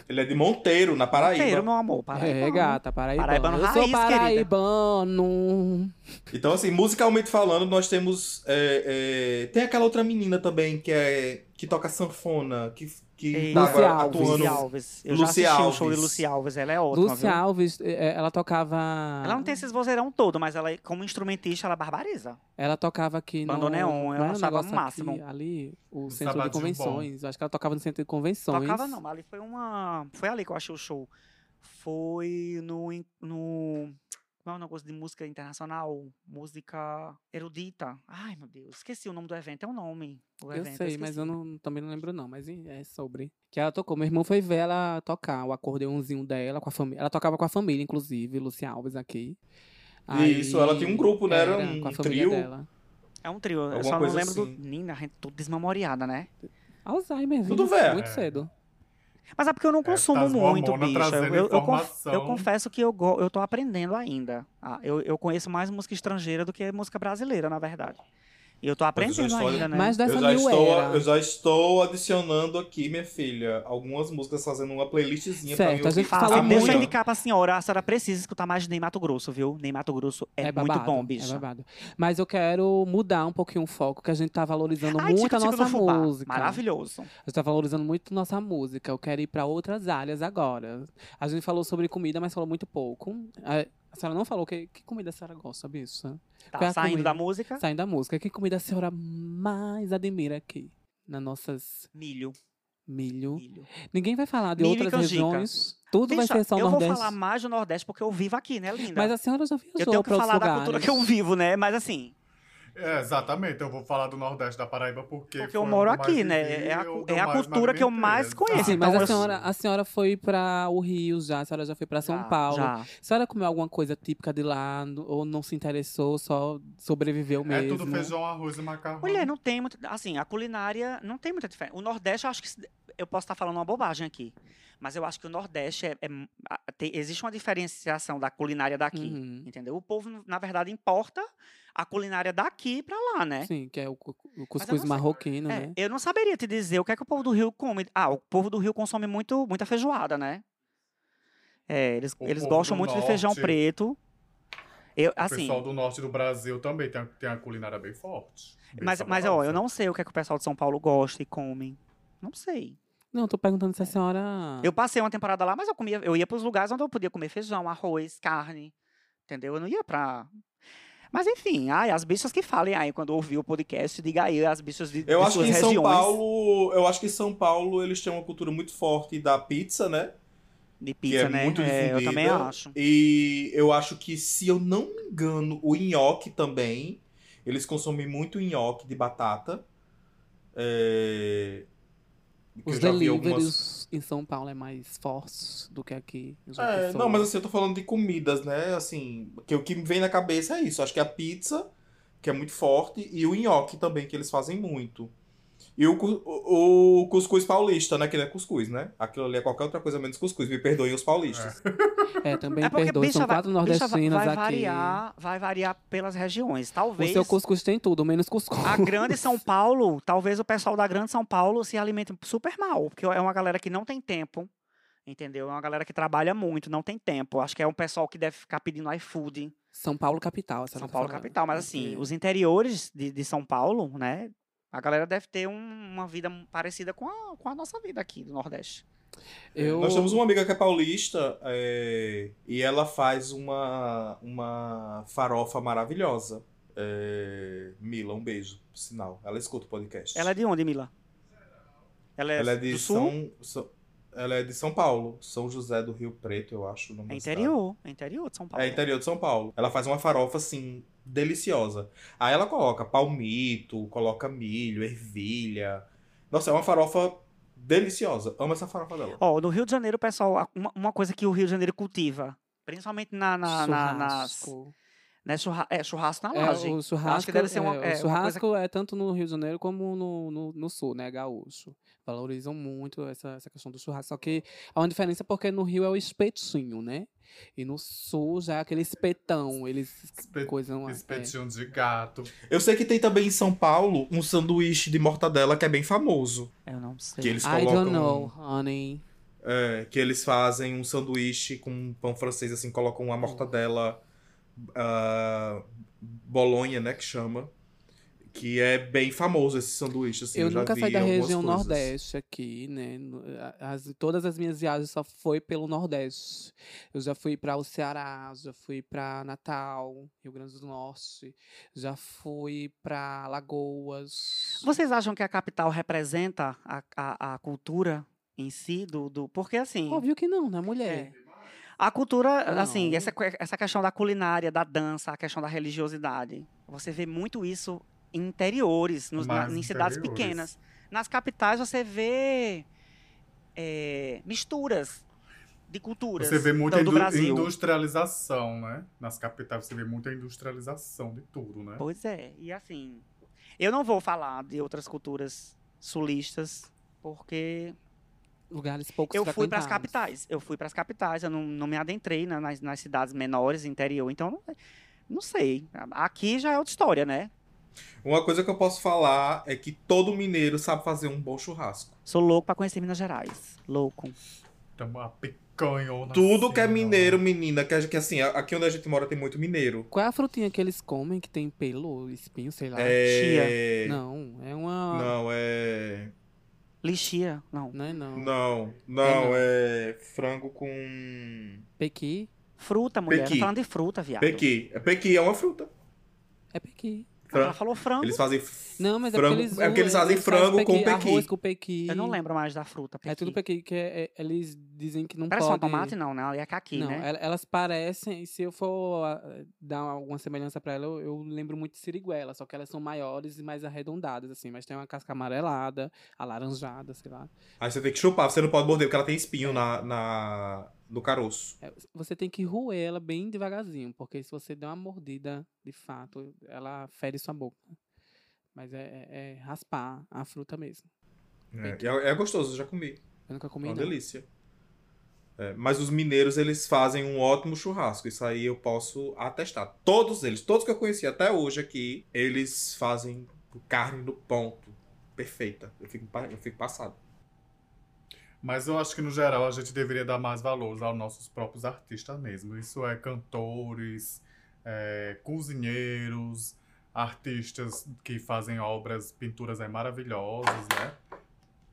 Ele é de Monteiro, na Paraíba. Inteiro, meu amor. Paraíba. É, gata, paraibano. Paraibano eu raiz, sou querida. paraibano. Então, assim, musicalmente falando, nós temos. é, é, Tem aquela outra menina também que é. que toca sanfona, que, que Ei, tá Lucy agora Alves. atuando. Lucy Alves. Eu Lucy já assisti o show de. Lucy Alves. Ela é ótima, Lúcia viu? Alves, eh, ela tocava. Ela não tem esses vozeirão todo, mas ela, como instrumentista, ela barbariza. Ela tocava aqui no. Bandoneon, era um achava negócio o máximo. Aqui, ali, o Um centro de convenções. Acho que ela tocava no centro de convenções. Tocava não, mas ali foi uma... Foi ali que eu achei o show. Foi no... no como é o negócio de música internacional? Música erudita. Ai, meu Deus. Esqueci o nome do evento. É o nome. O Eu evento, sei, mas esqueci. eu não, também não lembro não, mas é sobre. Que ela tocou, meu irmão foi ver ela tocar o acordeãozinho dela com a família. Ela tocava com a família, inclusive, Lucia Alves aqui. Isso, ela tinha um grupo, né? Era um com a família trio. dela. É um trio. Eu Alguma só não coisa lembro assim. do... Nina, a gente tudo desmemoriada, né? Alzheimer, Tudo velho. Muito É. cedo. Mas é porque eu não consumo Tasmamona muito, bicho. Eu, eu, eu, conf- informação. eu confesso que eu, go- eu tô aprendendo ainda. Ah, eu, eu conheço mais música estrangeira do que música brasileira, na verdade. E eu tô eu já aprendendo estou- ainda, né? Mas dessa Eu já, estou, era. eu já estou adicionando aqui, minha filha, algumas músicas, fazendo uma playlistzinha pra Certo, mim a gente ouvir falou Fala, muito- deixa eu indicar pra senhora. A senhora precisa escutar mais de Ney Mato Grosso, viu? Ney Mato Grosso é, muito babado, bom, bicho. É babado. Mas eu quero mudar um pouquinho o foco, que a gente tá valorizando Ai, muito Tico a Tico nossa Fubá. música. Maravilhoso. A gente tá valorizando muito nossa música. Eu quero ir pra outras áreas agora. A gente falou sobre comida, mas falou muito pouco. A, senhora não falou que, que comida a senhora gosta, bicho? Tá Qual é saindo comida? da música. Saindo da música. Que comida a senhora mais admira aqui? Nas nossas Milho. milho. milho. Ninguém vai falar de Milho outras regiões. Tudo vai Bicha, ser só eu Nordeste. vou falar mais do Nordeste porque eu vivo aqui, né, linda? Mas a senhora já viajou eu tenho que falar da lugares. cultura que eu vivo, né? Mas assim, É, exatamente, eu vou falar do Nordeste da Paraíba porque. Porque eu moro mais aqui, vivi, né? É a dou é a mais cultura que eu mais inteiro. conheço, Sim, então mas a senhora, a senhora foi para o Rio já, a senhora já foi para São já, Paulo. Já. A senhora comeu alguma coisa típica de lá ou não se interessou, só sobreviveu É mesmo? tudo feijão, arroz e macarrão. Mulher, não tem muito. Assim, a culinária não tem muita diferença. O Nordeste, eu acho que. Eu posso estar falando uma bobagem aqui. Mas eu acho que o Nordeste é. é- tem- existe uma diferenciação da culinária daqui. Uhum. Entendeu? O povo, na verdade, importa a culinária daqui pra lá, né? Sim, que é o, o cuscuz marroquino, É, né? eu não saberia te dizer o que é que o povo do Rio come. Ah, o povo do Rio consome muito, muita feijoada, né? É, eles, O eles gostam muito de feijão Norte- preto. Eu, O assim, pessoal do norte do Brasil também tem, tem a culinária bem forte. bem mas, mas ó, eu não sei o que é que o pessoal de São Paulo gosta e come. Não sei. Não, tô perguntando se a senhora. Eu passei uma temporada lá, mas eu comia, eu ia para os lugares onde eu podia comer feijão, arroz, carne, entendeu? Eu não ia pra. Mas enfim, ai, as bichas que falem aí quando ouvir o podcast, diga aí as bichas de, Eu de acho que em São regiões Paulo, eu acho que em São Paulo eles têm uma cultura muito forte da pizza, né? de que pizza, é né? muito É, eu também acho. E eu acho que, se eu não me engano, o nhoque também. Eles consomem muito nhoque de batata. É... Os deliveries algumas- em São Paulo é mais fortes do que aqui. É, não, mas assim, eu tô falando de comidas, né? Assim, que o que me vem na cabeça é isso. Acho que a pizza, que é muito forte, e o nhoque também, que eles fazem muito. E o, o, o cuscuz paulista, né? Que não é cuscuz, né? Aquilo ali é qualquer outra coisa menos cuscuz. Me perdoem os paulistas. É, também É porque perdoe, bicha, são vai, quatro vai- nordestinas vai aqui. variar, vai variar pelas regiões. O Talvez seu cuscuz tem tudo, menos cuscuz. a grande São Paulo, talvez o pessoal da grande São Paulo se alimente super mal, porque é uma galera que não tem tempo, entendeu? É uma galera que trabalha muito, não tem tempo. Acho que é um pessoal que deve ficar pedindo iFood, São Paulo capital, a senhora São tá Paulo falando. capital. Mas assim, Ok. os interiores de, de São Paulo, né? A galera deve ter um- uma vida parecida com a, com a nossa vida aqui do Nordeste. Eu... Nós temos uma amiga que é paulista é, e ela faz uma, uma farofa maravilhosa. É, Mila, um beijo, por sinal. Ela escuta o podcast. Ela é de onde, Mila? Ela é, Ela é de do sul? São, São- Ela é de São Paulo, São José do Rio Preto, eu acho. o nome É interior, é interior de São Paulo. É interior de São Paulo. Ela faz uma farofa assim deliciosa. Aí ela coloca palmito, coloca milho, ervilha. Nossa, é uma farofa deliciosa. Amo essa farofa dela. Ó, no Rio de Janeiro, pessoal, uma coisa que o Rio de Janeiro cultiva, principalmente na, na, na- nas. Né, churra, é, churrasco na É, laje. o churrasco, Acho que deve ser uma, é, é, o uma coisa churrasco é tanto no Rio de Janeiro como no, no, no sul, né? Gaúcho. Valorizam muito essa, essa questão do churrasco. Só que há uma diferença porque no Rio é o espetinho, né? E no sul já é aquele espetão. Eles Espe- coisam. é, Espetinho de gato. Eu sei que tem também em São Paulo um sanduíche de mortadela que é bem famoso. Eu não sei. Que eles I colocam. don't know, honey. É, que eles fazem um sanduíche com um pão francês, assim, colocam uma mortadela ah, bolonha, né, que chama. Que é bem famoso esse sanduíche, assim. eu já nunca saí da região coisas. Nordeste aqui, né? As, todas as minhas viagens só foi pelo Nordeste. Eu já fui para o Ceará, já fui para Natal, Rio Grande do Norte, já fui para Lagoas. Vocês acham que a capital representa a, a, a cultura em si? Do, do, porque assim. Óbvio que não, né, mulher? A cultura, assim, Não. essa, que- essa questão da culinária, da dança, a questão da religiosidade. Você vê muito isso em interiores, nos, na- em cidades interiores. pequenas. Nas capitais você vê é, misturas de culturas Você vê muita do, industrialização, né? Nas capitais você vê muita industrialização de tudo, né? Pois é, e assim, eu não vou falar de outras culturas sulistas, porque Lugares poucos eu fui para as capitais. Eu fui para as capitais, eu não, não me adentrei na- nas, nas cidades menores, interior, então não, não sei. Aqui já é outra história, né? Uma coisa que eu posso falar é que todo mineiro sabe fazer um bom churrasco. Sou louco para conhecer Minas Gerais. Louco. Então, a picanhona. Tudo que é mineiro, menina, que, que assim, aqui onde a gente mora tem muito mineiro. Qual é a frutinha que eles comem que tem pelo, espinho, sei lá? É... Não, é uma. Não, é. Lixia, não. Não é não. Não, não, não. é frango com. Pequi. Fruta, mulher. Pequi. Tá falando de fruta, viado. Pequi. É Pequi é uma fruta. É pequi. Ah, Ela falou frango. Eles fazem. Não, mas frango... é porque eles, é porque eles fazem frango com pequi. Arroz com pequi. Eu não lembro mais da fruta. É tudo pequi. pequi, que é- é- eles dizem que não Parece pode... um tomate, não, né? Ali é caqui, não, né? el- elas parecem, se eu for ah, dar alguma semelhança pra ela, eu, eu lembro muito de siriguela, só que elas são maiores e mais arredondadas, assim, mas tem uma casca amarelada, alaranjada, sei lá. Aí você tem que chupar, você não pode morder, porque ela tem espinho na, na... no caroço. É, você tem que roer ela bem devagarzinho, porque se você der uma mordida, de fato, ela fere sua boca. Mas é, é- é raspar a fruta mesmo. É, é, é gostoso, eu já comi. Eu nunca É comi, uma não. delícia. É, mas os mineiros, eles fazem um ótimo churrasco. Isso aí eu posso atestar. Todos eles, todos que eu conheci até hoje aqui, eles fazem carne no ponto. Perfeita. Eu fico, eu fico passado. Mas eu acho que, no geral, a gente deveria dar mais valor aos nossos próprios artistas mesmo. Isso é cantores, é, cozinheiros, artistas que fazem obras, pinturas é, maravilhosas, né?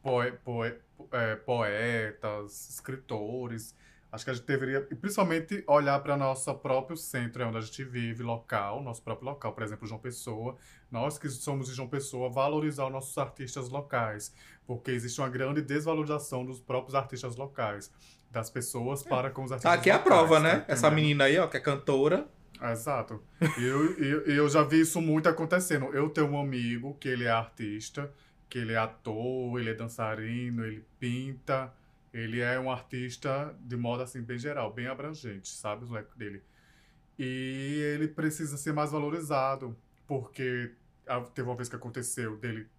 Poe- poe- é, poetas, escritores. Acho que a gente deveria, principalmente, olhar para nosso próprio centro, é onde a gente vive, local, nosso próprio local, por exemplo, João Pessoa. Nós que somos de João Pessoa, valorizar os nossos artistas locais porque existe uma grande desvalorização dos próprios artistas locais, das pessoas para com os Tá artistas aqui a locais, prova, tá né? Essa entendendo? menina aí, ó, que é cantora. Exato. E eu, eu, eu já vi isso muito acontecendo. Eu tenho um amigo que ele é artista, que ele é ator, ele é dançarino, ele pinta. Ele é um artista de modo assim bem geral, bem abrangente, sabe o leque dele. E ele precisa ser mais valorizado, porque teve uma vez que aconteceu dele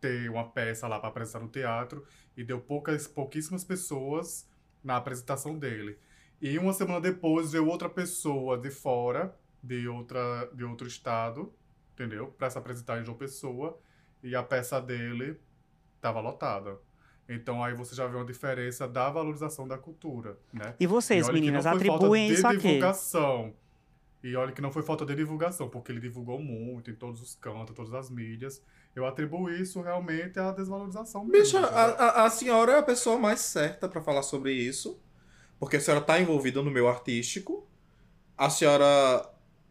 ter uma peça lá para apresentar no teatro e deu poucas, pouquíssimas pessoas na apresentação dele. E uma semana depois veio outra pessoa de fora, de, outra, de outro estado, entendeu? Para se apresentar em João Pessoa, e a peça dele estava lotada. Então aí você já vê uma diferença da valorização da cultura, né? E vocês, que meninas, não foi falta atribuem de isso a quê? divulgação. E olha que não foi falta de divulgação, porque ele divulgou muito em todos os cantos, todas as mídias. Eu atribuo isso realmente à desvalorização mesmo. Bicha, entendeu? a, a, a senhora é a pessoa mais certa pra falar sobre isso. Porque a senhora tá envolvida no meu artístico. A senhora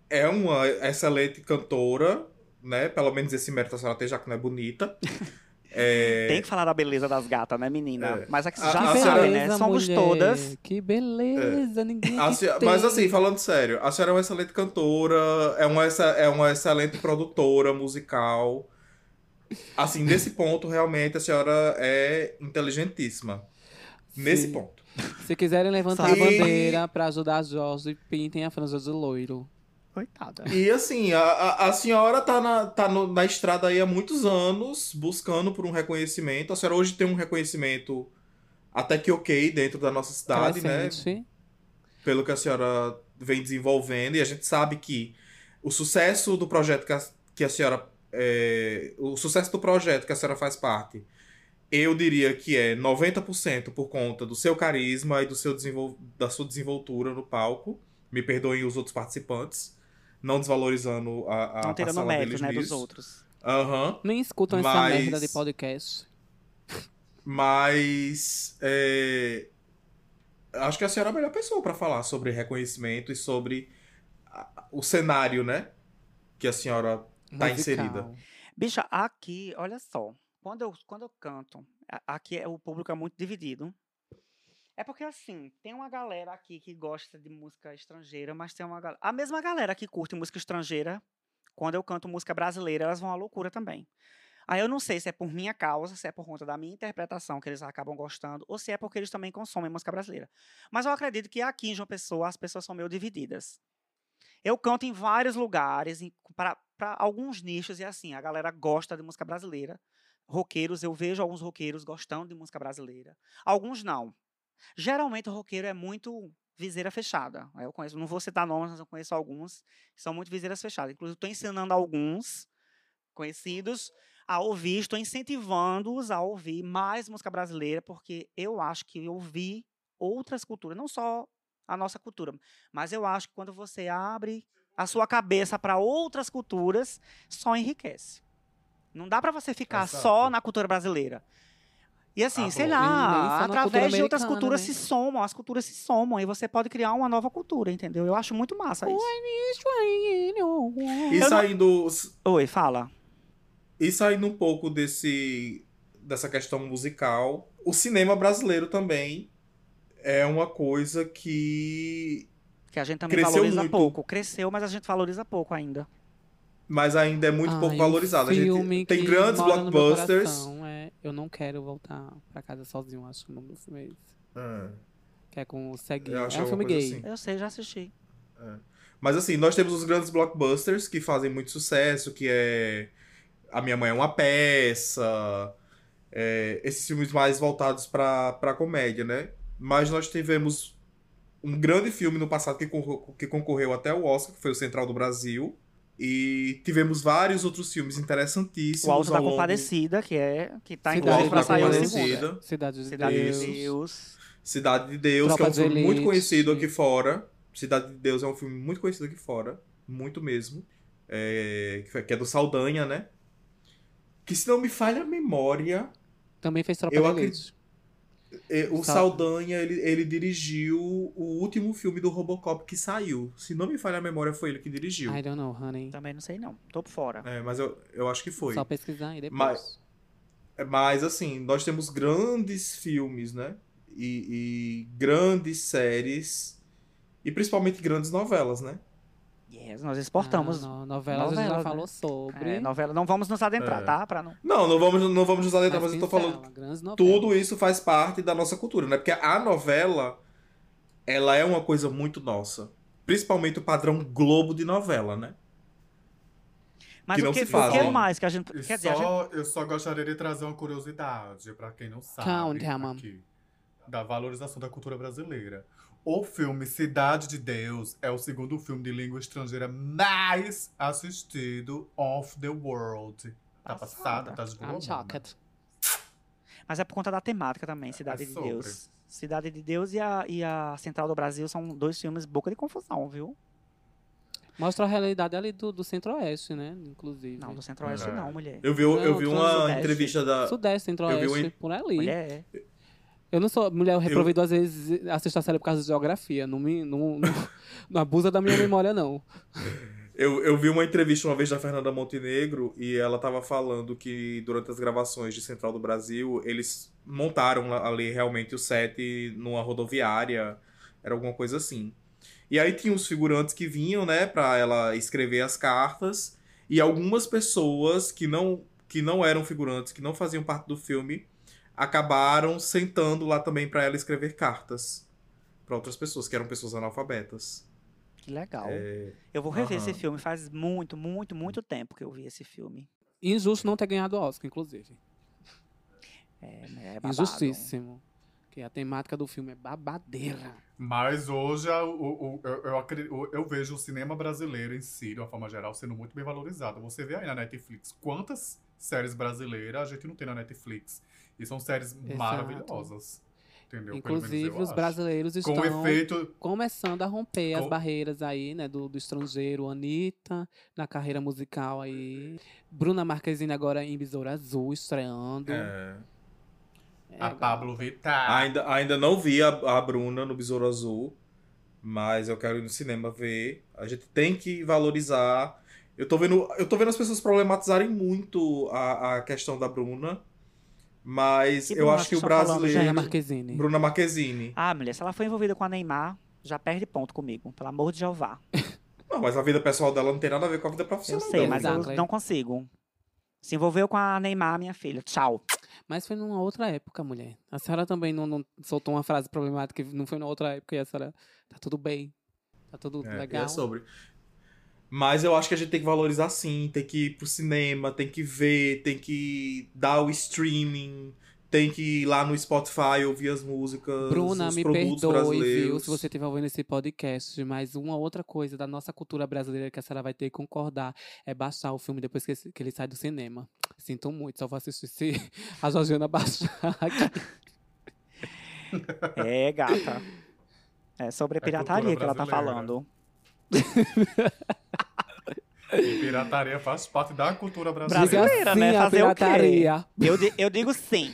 é uma excelente cantora, né? Pelo menos esse mérito a senhora tem, já que não é bonita. É, Tem que falar da beleza das gatas, né, menina? É. Mas é que A- já a sabe, né? Somos mulher, todas. Que beleza, ninguém. a que senhora- tem. mas assim, falando sério, a senhora é uma excelente cantora, é uma, é uma excelente produtora musical. Assim, nesse ponto, realmente, a senhora é inteligentíssima. Nesse Sim. ponto. Se quiserem levantar Sim. a bandeira pra ajudar a Jorge, pintem a franja de loiro. Coitada. E assim, a, a, senhora tá, na, tá no- na estrada aí há muitos anos, buscando por um reconhecimento. A senhora hoje tem um reconhecimento até que ok dentro da nossa cidade, né? Crescente. Pelo que a senhora vem desenvolvendo. E a gente sabe que o sucesso do projeto que a, que a senhora. é, o sucesso do projeto que a senhora faz parte, eu diria que é 90% por conta do seu carisma e do seu desenvol, da sua desenvoltura no palco. Me perdoem os outros participantes. Não desvalorizando a, a, Não a tirando sala mérito, né, dos outros. Aham. Nem escutam essa Mas- merda de podcast. Mas é, acho que a senhora é a melhor pessoa para falar sobre reconhecimento e sobre o cenário, né? Que a senhora Tá Musical. inserida. Bicha, aqui, olha só. Quando eu, quando eu canto, aqui é, o público é muito dividido. É porque, assim, tem uma galera aqui que gosta de música estrangeira, mas tem uma galera. A mesma galera que curte música estrangeira, quando eu canto música brasileira, elas vão à loucura também. Aí eu não sei se é por minha causa, se é por conta da minha interpretação que eles acabam gostando, ou se é porque eles também consomem música brasileira. Mas eu acredito que aqui em João Pessoa as pessoas são meio divididas. Eu canto em vários lugares, para alguns nichos, e assim, a galera gosta de música brasileira. Roqueiros, eu vejo alguns roqueiros gostando de música brasileira. Alguns não. Geralmente o roqueiro é muito viseira fechada. Eu conheço, não vou citar nomes, mas eu conheço alguns que são muito viseiras fechadas. Inclusive, estou ensinando alguns conhecidos a ouvir, estou incentivando-os a ouvir mais música brasileira, porque eu acho que ouvir outras culturas, não só a nossa cultura, mas eu acho que quando você abre a sua cabeça para outras culturas, só enriquece. Não dá para você ficar só Exato. na cultura brasileira. E assim, Ah, sei lá, através de outras culturas né? se somam, as culturas se somam e você pode criar uma nova cultura, entendeu? Eu acho muito massa isso. E não- saindo, Oi, fala. e saindo um pouco desse dessa questão musical, o cinema brasileiro também é uma coisa que Que a gente também Cresceu valoriza muito. pouco. Cresceu, mas a gente valoriza pouco ainda. mas ainda é muito Ai, pouco valorizado. A gente tem grandes blockbusters. coração Eu Não Quero Voltar Pra Casa Sozinho, acho que o nome do filme é esse. É. Que é com o Ceguinho. Eu É um filme gay. assim. Eu sei, já assisti. Mas assim, nós temos os grandes blockbusters que fazem muito sucesso, que é A Minha Mãe é uma Peça, é, esses filmes mais voltados pra, pra comédia, né? Mas nós tivemos um grande filme no passado que, concor- que concorreu até o Oscar, que foi o Central do Brasil. E tivemos vários outros filmes interessantíssimos. O Alto da longo- Compadecida, que é que tá Cidade da pra sair o Compadecida. Cidade de Cidade Deus. de Deus. Cidade de Deus, Tropa que é um filme muito Elite. conhecido aqui fora. Cidade de Deus é um filme muito conhecido aqui fora. Muito mesmo. É, que é do Saldanha, né? Que se não me falha a memória, Também fez Tropa Eu de acredito- Elite. É, o Sal- Saldanha, ele, ele dirigiu o último filme do Robocop que saiu. Se não me falha a memória, foi ele que dirigiu. I don't know, honey. Também não sei não. Tô por fora. É, mas eu, eu acho que foi. Só pesquisar aí depois. Mas- Mas, assim, nós temos grandes filmes, né? E, e grandes séries. E principalmente grandes novelas, né? Yes, nós exportamos. Ah, no, novela a gente Novelas, já né? falou sobre. É, novela. Não vamos nos adentrar, É. tá? Pra não... Não, não vamos, não vamos nos adentrar, mas eu tô falando. Tudo isso faz parte da nossa cultura, né? Porque a novela, ela é uma coisa muito nossa. Principalmente o padrão Globo de novela, né? Mas Que o que, o que mais que a gente... Quer dizer, a gente... só, Eu só gostaria de trazer uma curiosidade, pra quem não sabe, aqui, da valorização da cultura brasileira. O filme Cidade de Deus é o segundo filme de língua estrangeira mais assistido of the world. Tá Passada. Tá shocked. Mas é por conta da temática também, Cidade É de sobre. Deus. Cidade de Deus e a, e a Central do Brasil são dois filmes boca de confusão, viu? Mostra a realidade ali do, do centro-oeste, né? Inclusive. Não, do Centro-Oeste É. não, mulher. Eu vi, eu Não, vi uma Sudeste. entrevista da. Sudeste, centro-oeste, eu vi um- por ali. Mulher. Eu não sou. Mulher, eu reprovei duas vezes a sexta série por causa de geografia. Não, me, não, não, não abusa da minha memória, não. Eu, eu vi uma entrevista uma vez da Fernanda Montenegro e ela tava falando que durante as gravações de Central do Brasil, eles montaram ali realmente o set numa rodoviária, era alguma coisa assim. E aí tinha os figurantes que vinham, né, pra ela escrever as cartas, e algumas pessoas que não, que não eram figurantes, que não faziam parte do filme, acabaram sentando lá também pra ela escrever cartas pra outras pessoas, que eram pessoas analfabetas. Que legal. É, Eu vou rever esse Aham. filme. Faz muito, muito, muito tempo que eu vi esse filme. Injusto não ter ganhado o Oscar, inclusive. É, é babado. Injustíssimo. Que a temática do filme é babadeira. Mas hoje eu, eu, eu- eu vejo o cinema brasileiro em si, de uma forma geral, sendo muito bem valorizado. Você vê aí na Netflix quantas séries brasileiras a gente não tem na Netflix. E são séries Exato. maravilhosas. Entendeu? Inclusive, os acho. brasileiros estão Com efeito. começando a romper as Com- barreiras aí, né, do, do estrangeiro. Anitta, na carreira musical aí. Bruna Marquezine agora em Besouro Azul, estreando. é. É, A Pablo Vittar. Ainda, ainda não vi a, a Bruna no Besouro Azul, mas eu quero ir no cinema ver. A gente tem que valorizar. Eu tô vendo, eu tô vendo as pessoas problematizarem muito a, a questão da Bruna, mas eu acho que o falando, brasileiro. Bruna Marquezine. Bruna Marquezine. Ah, mulher, se ela for envolvida com a Neymar, já perde ponto comigo. Pelo amor de Jeová. Não, mas a vida pessoal dela não tem nada a ver com a vida Eu profissional sei, dela. mas eu não consigo. Se envolveu com a Neymar, minha filha. Tchau. Mas foi numa outra época, mulher. A senhora também não, não soltou uma frase problemática que não foi na outra época e a senhora tá tudo bem. Tá tudo É, e legal. é sobre. Mas eu acho que a gente tem que valorizar sim, tem que ir pro cinema, tem que ver, tem que dar o streaming, tem que ir lá no Spotify ouvir as músicas, Bruna, os me produtos perdoe, brasileiros. viu, se você estiver ouvindo esse podcast, mas uma outra coisa da nossa cultura brasileira que a senhora vai ter que concordar é baixar o filme depois que, ele sai do cinema. Sinto muito, só vou assistir se a Georgiana baixar aqui. É, gata. É sobre É pirataria cultura que ela tá falando. E pirataria faz parte da cultura brasileira. Brasileira, sim né? a Fazer o quê? pirataria. Eu, eu digo sim.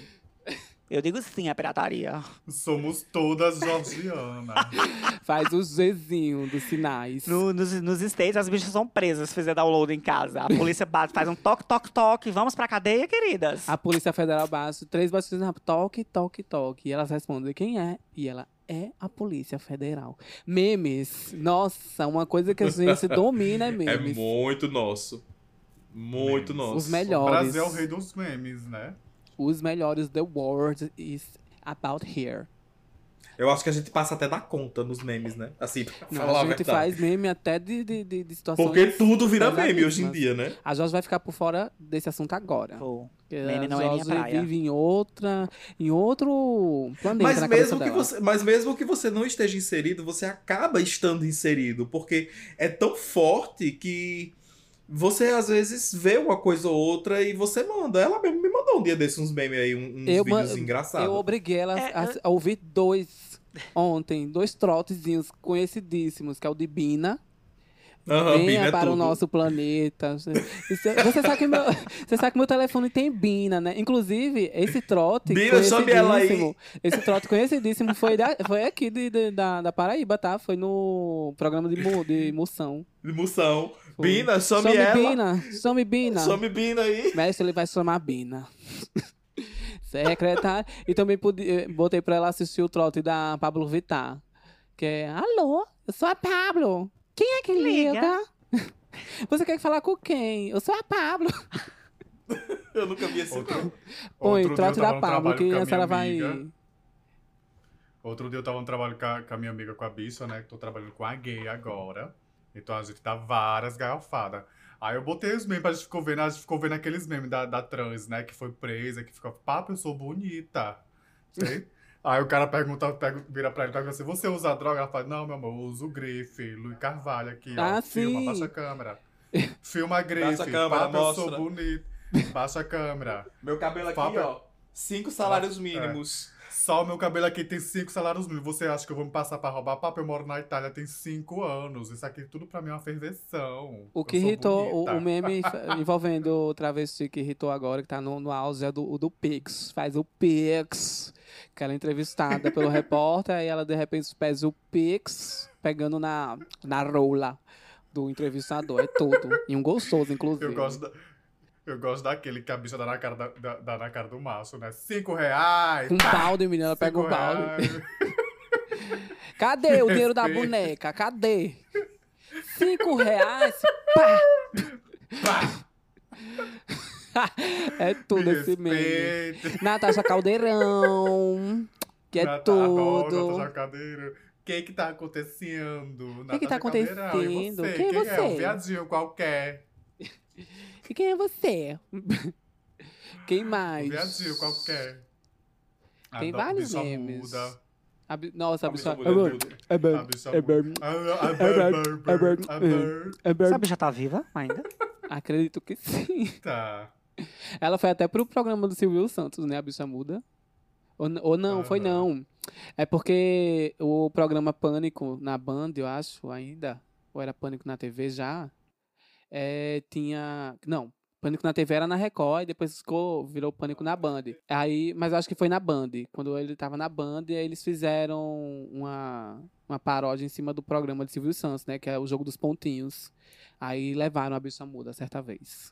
Eu digo sim à pirataria. Somos todas georgianas. Faz o Gzinho dos sinais. No- nos, nos States, as bichas são presas se fizer download em casa. A polícia bate, faz um toque, toque, toque. Vamos pra cadeia, queridas. A Polícia Federal baixa três batidas na toque, toque, toque. E elas respondem quem é. E ela é a Polícia Federal. Memes. Nossa, uma coisa que a gente domina é É memes. muito nosso. Muito Memes. nosso. Os O melhores. Brasil é o rei dos memes, né? Os melhores. The world is about here. Eu acho que a gente passa até da conta nos memes, né? Assim, pra Não, falar a a gente verdade. faz meme até de, de, de, de situações. Porque tudo vira meme hoje em dia, né? A Jorge vai ficar por fora desse assunto agora. Pô, Meme a não é minha praia. vive em outra, em outro planeta Mas mesmo, que dela. você, mas mesmo que você não esteja inserido, você acaba estando inserido. Porque é tão forte que você às vezes vê uma coisa ou outra e você manda. Ela mesmo me mandou um dia desses uns memes aí, um- uns Eu vídeos engraçados. Eu obriguei ela É, a, a ouvir dois ontem, dois trotezinhos conhecidíssimos, que é o de Bina. Aham, Venha Bina é para o nosso planeta. Isso- Você sabe, que meu, você sabe que meu telefone tem Bina, né? Inclusive, esse trote Bina, chame ela aí. Esse trote conhecidíssimo foi, da, foi aqui de, de- da, da Paraíba, tá? Foi no programa de, de moção. De moção. Bina, chame, Some ela. Bina, some Bina. Some Bina aí. Mestre, ele vai chamar Bina. Secretária. E também pude, eh, botei pra ela assistir o trote da Pablo Vittar. Que é, alô, eu sou a Pablo. Quem é que liga? Liga. Você quer falar com quem? Eu sou a Pablo. Eu nunca vi esse Outro. Põe, outro trote da Pablo, que a senhora vai... Outro dia eu tava no trabalho com a, com a minha amiga, com a bicha, né? Que tô trabalhando com a gay agora. Então a gente dá várias garrafadas. Aí eu botei os memes, a gente ficou vendo, a gente ficou vendo aqueles memes da, da trans, né? Que foi presa, que ficou, papo, eu sou bonita. Sei? Aí o cara pergunta, pega, vira pra ele e pergunta assim: você usa droga? Ela fala, não, meu amor, eu uso grife, Luiz Carvalho aqui, ó. Ah, Filma, sim. baixa a câmera. Filma grife, Baixa a câmera, papo, eu sou mostra. bonito. Baixa a câmera. Meu cabelo aqui, Fábio- ó. Cinco salários É. mínimos. Só o meu cabelo aqui tem cinco salários mínimos. Você acha que eu vou me passar pra roubar papo? Eu moro na Itália tem cinco anos. Isso aqui tudo pra mim é uma ferveção. O que irritou, o, o meme envolvendo o travesti que irritou agora, que tá no, no auge, é do, o do Pix. Faz o Pix. Que ela é entrevistada pelo repórter, aí ela de repente pede o Pix, pegando na, na rola. do entrevistador. É tudo. E um gostoso, inclusive. Eu gosto, da- eu gosto daquele que a bicha dá na cara, da, da- dá na cara do maço, né? Cinco reais! Com um balde, menina, ela pega o balde. Cadê o dinheiro da boneca? Cadê? Cinco reais? Pá! Pá, É tudo me esse meme. respeita. Natasha Caldeirão. Que é Nata- adoro tudo. Natasha Caldeira. O que que tá acontecendo? O que tá acontecendo? Você? Quem é Quem é? Um você? viadinho qualquer. E quem é você? Quem mais? viadinho qualquer. Tem Adoro vários memes. Nossa, a bicha é. É É. Ah, ah, É é ah, é. É. Essa bicha tá viva ainda? Acredito que sim. Tá. Ela foi até pro programa do Silvio Santos, né? A bicha muda. Ou, ou não, foi Aham. não. É porque o programa Pânico na Band, eu acho, ainda. Ou era Pânico na TV já. É, tinha. Não. Pânico na TV era na Record e depois ficou, virou Pânico na Band. Aí, mas eu acho que foi na Band. Quando ele tava na Band, aí eles fizeram uma, uma paródia em cima do programa de Silvio Santos, né? Que é o jogo dos pontinhos. Aí levaram a bicha muda certa vez.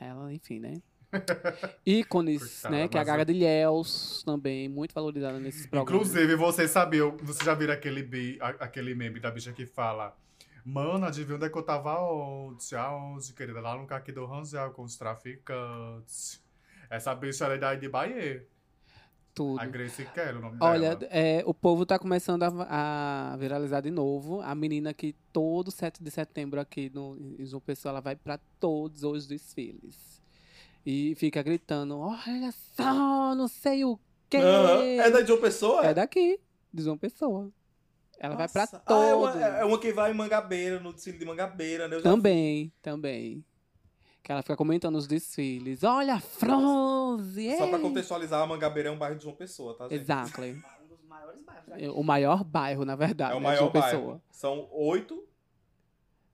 Ela, enfim, né? Ícones, Coitada, né? Que é a Gaga eu- de Ilhéus, também, muito valorizada nesses programas. Inclusive, vocês sabiam, vocês já viram aquele, bi, aquele meme da bicha que fala Mano, adivinha onde é que eu tava ontem? Aonde, querida? Lá no Caqui do Rangel com os traficantes. Essa bicha era daí de Bahia. tudo. A Grace Kelly, o nome Olha, dela. é, o povo tá começando a, a viralizar de novo. A menina que todo 7 de setembro aqui no, em João Pessoa, ela vai pra todos os desfiles. E fica gritando, olha só, não sei o quê. Aham. É da João Pessoa? É daqui, de João Pessoa. Ela vai pra Nossa. todos. Ah, é, uma, é uma que vai em Mangabeira, no desfile de Mangabeira, né? Eu já Também, também. Que ela fica comentando os desfiles. Olha, a Fronze! Só pra ei!" contextualizar, a Mangabeira é um bairro de João Pessoa, tá, gente? Exactly. Um dos maiores bairros É O maior bairro, na verdade. É o né, maior João bairro. Pessoa. São oito.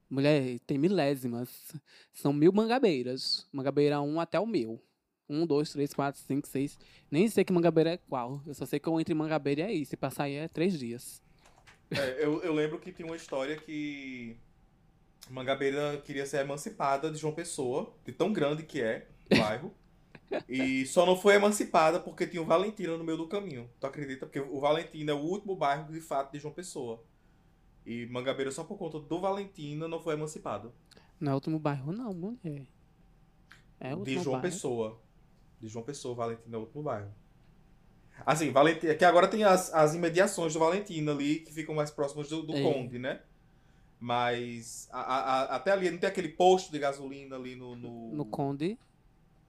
Mulher, tem milésimas. São mil mangabeiras. Mangabeira 1 até o mil. Um, dois, três, quatro, cinco, seis. Nem sei que mangabeira é qual. Eu só sei que eu entro em mangabeira e é isso. Se passar aí é três dias. É, eu, eu lembro que tinha uma história que Mangabeira queria ser emancipada de João Pessoa, de tão grande que é o bairro. e só não foi emancipada porque tinha o Valentina no meio do caminho. Tu acredita? Porque o Valentina é o último bairro, de fato, de João Pessoa. E Mangabeira, só por conta do Valentina, não foi emancipado. Não é o último bairro, não, mulher. É o de último João bairro. Pessoa. De João Pessoa, Valentina é o último bairro. Assim, Valentina, que agora tem as, as imediações do Valentina ali, que ficam mais próximas do, do É. Conde, né? Mas a- a- a- até ali, não tem aquele posto de gasolina ali no... No, No Conde.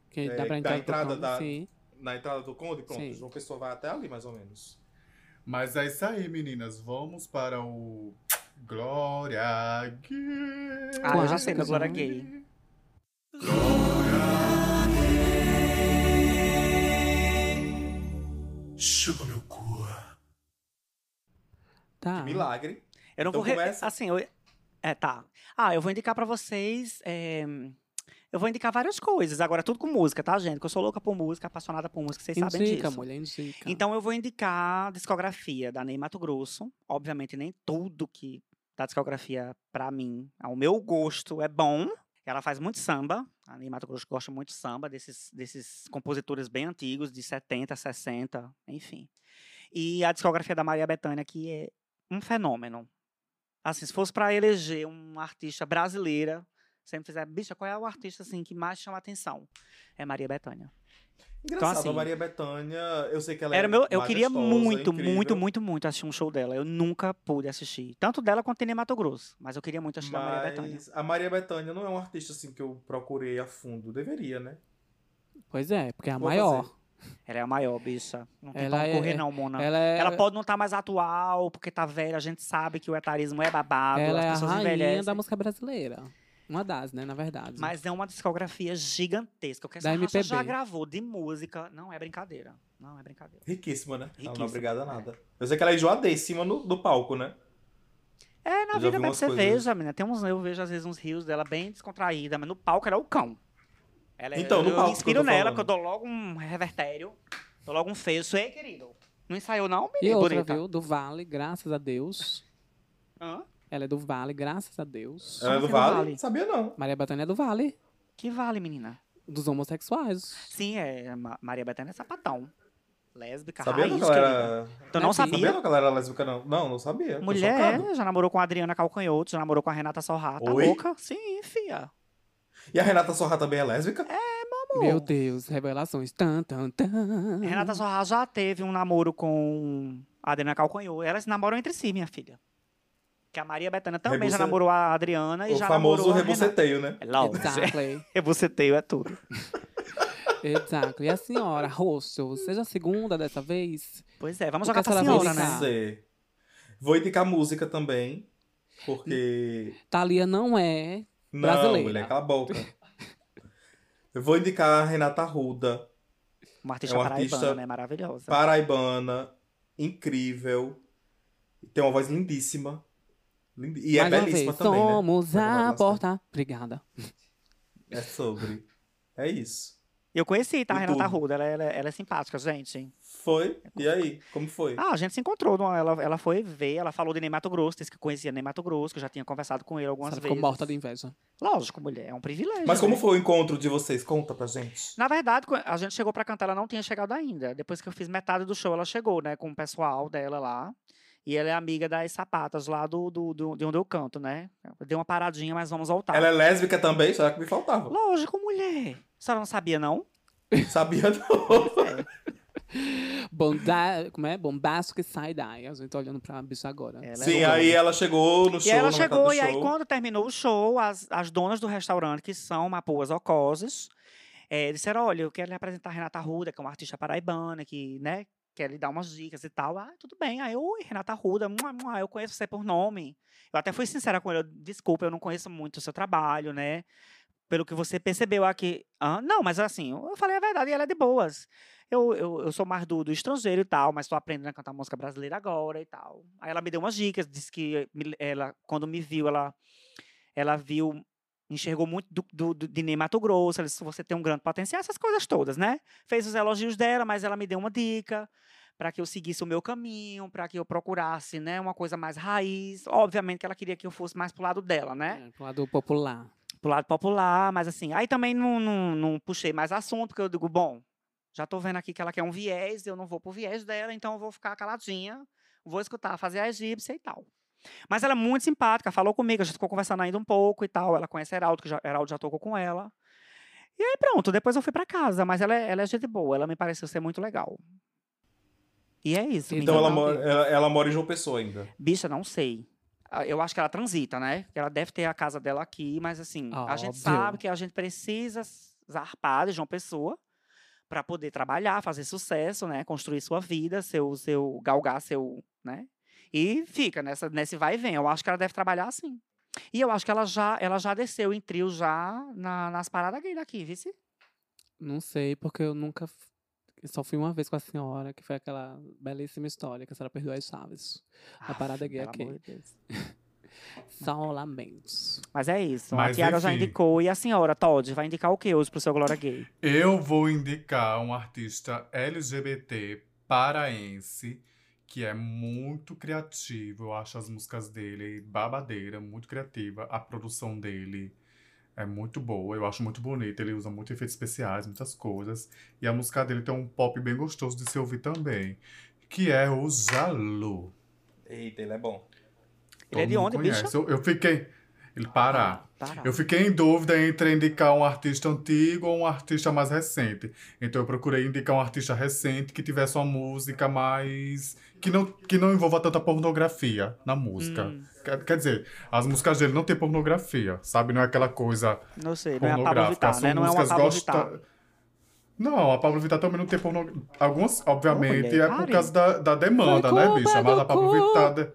Que É, dá pra da entrar entrada no Conde, da- sim. Na entrada do Conde, pronto. Sim. João Pessoa vai até ali, mais ou menos. Mas é isso aí, meninas. Vamos para o Glória Gay. Ah, eu já sei, Clássicos, Glória? Gay. Chupa meu cu. Tá. Que milagre. Eu não Então vou. re- começa. Assim, eu... É, tá. Ah, eu vou indicar pra vocês. é, Eu vou indicar várias coisas. Agora, tudo com música, tá, gente? Que eu sou louca por música, apaixonada por música, vocês sabem Indica, disso. mulher, indica. Então, eu vou indicar a discografia da Ney Mato Grosso. Obviamente, nem tudo que da discografia, pra mim, ao meu gosto, é bom. Ela faz muito samba. Ney Mato Grosso gosta muito de samba, desses, desses compositores bem antigos, de 70, 60, enfim. E a discografia da Maria Bethânia, que é um fenômeno. Assim, se fosse pra eleger uma artista brasileira, sempre fizer, bicha, qual é o artista assim que mais chama atenção? É Maria Bethânia. Engraçado, assim, a Maria Bethânia, eu sei que ela Era é meu, eu queria muito, incrível, muito, muito, muito assistir um show dela. Eu nunca pude assistir. Tanto dela quanto em Mato Grosso. Mas eu queria muito assistir a Maria Bethânia. Mas a Maria Bethânia não é um artista assim que eu procurei a fundo. Deveria, né? Pois é, porque é a Vou maior. fazer. Ela é a maior, bicha. Não tem Ela pra é- correr, não, Mona. Ela, Ela é, pode não estar mais atual, porque tá velha. A gente sabe que o etarismo é babado. ela as é a pessoas rainha envelhecem. da música brasileira. Uma das, né, na verdade. Mas é uma discografia gigantesca. O que essa raça já MPB. gravou de música não é brincadeira. Não é brincadeira. Riquíssima, né? Ela não é Riquíssima, obrigada a é. nada. Eu sei que ela é enjoadíssima no, no palco, né? É, na Eu vida umas coisas. cerveja, menina. Tem uns, eu vejo às vezes uns rios dela bem descontraída, mas no palco ela é o cão. Ela é- Então, no eu, palco eu que inspiro eu nela, falando. porque eu dou logo um revertério, dou logo um fecho. Ei, querido, não ensaiou não, E menina outra, bonita? viu? Do Vale, graças a Deus. Hã? Ela é do Vale, graças a Deus. Ela é do assim do vale? Vale? Sabia não. Maria Bethânia é do Vale, Que vale, menina? dos homossexuais. Sim, é. Ma- Maria Bethânia é sapatão. Lésbica, Sabia não raiz, que ela querida. era... Tu não Não é sabia? Sabia não que ela era lésbica, não. Não, não sabia. Tô Mulher, já namorou com a Adriana Calcanhoto, já namorou com a Renata Sorra. Tá Oi? louca? Sim, fia. E a Renata Sorra também é lésbica? Meu Deus, revelações. Tan, tan, tan. Renata Sorra já teve um namoro com a Adriana Calcanhoto. Elas namoram entre si, minha filha. Que a Maria Bethânia também já Rebuce- namorou a Adriana e o já famoso namorou a Renata. rebuceteio, né? É lógico. Exactly. Rebuceteio é tudo. Exactly. E a senhora, rosto, seja a segunda dessa vez. Pois é, vamos O jogar pra a senhora né? Você. Vou indicar música também, porque... Thalia não é. Não, Brasileira. mulher, cala a boca. Eu vou indicar a Renata Ruda, Uma artista É uma paraibana, artista né? Maravilhosa. paraibana, incrível, tem uma voz lindíssima. Lind- E é Mais uma belíssima vez, também, né? somos Vai a porta. Obrigada. É sobre. É isso. Eu conheci, tá? A E Renata tudo. Ruda. Ela, ela- ela é simpática, gente. Foi? E aí? Como foi? Ah, a gente se encontrou. Ela, ela foi ver, ela falou de Ney Mato Grosso, disse que conhecia Ney Mato Grosso, que eu já tinha conversado com ele algumas Ela vezes. ficou morta de inveja. Lógico, mulher, é um privilégio. Mas como né? foi o encontro de vocês? Conta pra gente. Na verdade, a gente chegou pra cantar, ela não tinha chegado ainda. Depois que eu fiz metade do show, ela chegou, né, com o pessoal dela lá. E ela é amiga das sapatas lá do, do, do- de onde eu canto, né? Deu uma paradinha, mas vamos voltar. Ela é lésbica também? Será que me faltava? Lógico, mulher. A senhora não sabia, não? Sabia não. Bonda... Como é? Bombastic side-eye. A gente tá olhando pra bicho agora. Ela é Sim, louca. aí ela chegou no E show, aí ela chegou, e aí show. quando terminou o show, as, as donas do restaurante, que são Mapuas Ocoses, eh, disseram, olha, eu quero lhe apresentar a Renata Ruda, que é uma artista paraibana, que, né, quer lhe dar umas dicas e tal. Ah, tudo bem. Aí, oi, Renata Ruda, eu conheço você por nome. Eu até fui sincera com ele, desculpa, eu não conheço muito o seu trabalho, né, pelo que você percebeu aqui. Ah, não, mas assim, eu falei a verdade e ela é de boas. Eu, eu, eu sou mais do, do estrangeiro e tal, mas estou aprendendo a cantar música brasileira agora e tal. Aí ela me deu umas dicas, disse que ela, quando me viu, ela, ela viu, enxergou muito do, do, do, de Ney Mato Grosso, ela disse, você tem um grande potencial, essas coisas todas, né? Fez os elogios dela, mas ela me deu uma dica para que eu seguisse o meu caminho, para que eu procurasse, né, uma coisa mais raiz. Obviamente que ela queria que eu fosse mais pro lado dela, né? É, pro lado popular. pro lado popular, mas assim, aí também não, não, não puxei mais assunto, porque eu digo, bom, já tô vendo aqui que ela quer um viés, eu não vou pro viés dela, então eu vou ficar caladinha, vou escutar, fazer a egípcia e tal. Mas ela é muito simpática, falou comigo, a gente ficou conversando ainda um pouco e tal, ela conhece Heraldo, que já, Heraldo já tocou com ela. E aí pronto, depois eu fui pra casa, mas ela é, ela é gente boa, ela me pareceu ser muito legal. E é isso, Então ela mora, ela, ela mora em João Pessoa ainda. Bicha, não sei. Ah, Eu acho que ela transita, né? Ela deve ter a casa dela aqui, mas assim, a gente sabe que a gente precisa zarpar de João Pessoa para poder trabalhar, fazer sucesso, né? Construir sua vida, seu, seu galgar seu, né? E fica nessa, nesse vai e vem. Eu acho que ela deve trabalhar assim. E eu acho que ela já, ela já desceu em trio já na- nas paradas gay daqui, vice? Não sei, porque eu nunca. só fui uma vez com a senhora, que foi aquela belíssima história que a senhora perdeu as chaves. A parada gay pelo aqui. amor de Deus. Só lamentos. Mas é isso. a Mas, Tiara já indicou. E a senhora, Todd, vai indicar o que hoje pro seu Glória Gay? Eu vou indicar um artista LGBT paraense que é muito criativo. Eu acho as músicas dele babadeira, muito criativa. A produção dele é muito boa. Eu acho muito bonita. Ele usa muito efeitos especiais, muitas coisas. E a música dele tem um pop bem gostoso de se ouvir também, que é o Jalu. Eita, ele é bom. Ele é de Todo onde, conhece. Eu, eu fiquei. Ele Pará. Pará. Eu fiquei em dúvida entre indicar um artista antigo ou um artista mais recente. Então eu procurei indicar um artista recente que tivesse uma música mais. Que não, que não envolva tanta pornografia na música. Hum. Quer, quer dizer, as músicas dele não tem pornografia, sabe? Não é aquela coisa Não sei, não é a Pablo pornográfica. Vittar, né? Não é uma Pablo Vittar. Não, a Pablo Vittar também não tem pornografia. Algumas, obviamente, é por causa da, da demanda, Foi né, bicha? Mas a Pablo. Vittar. de-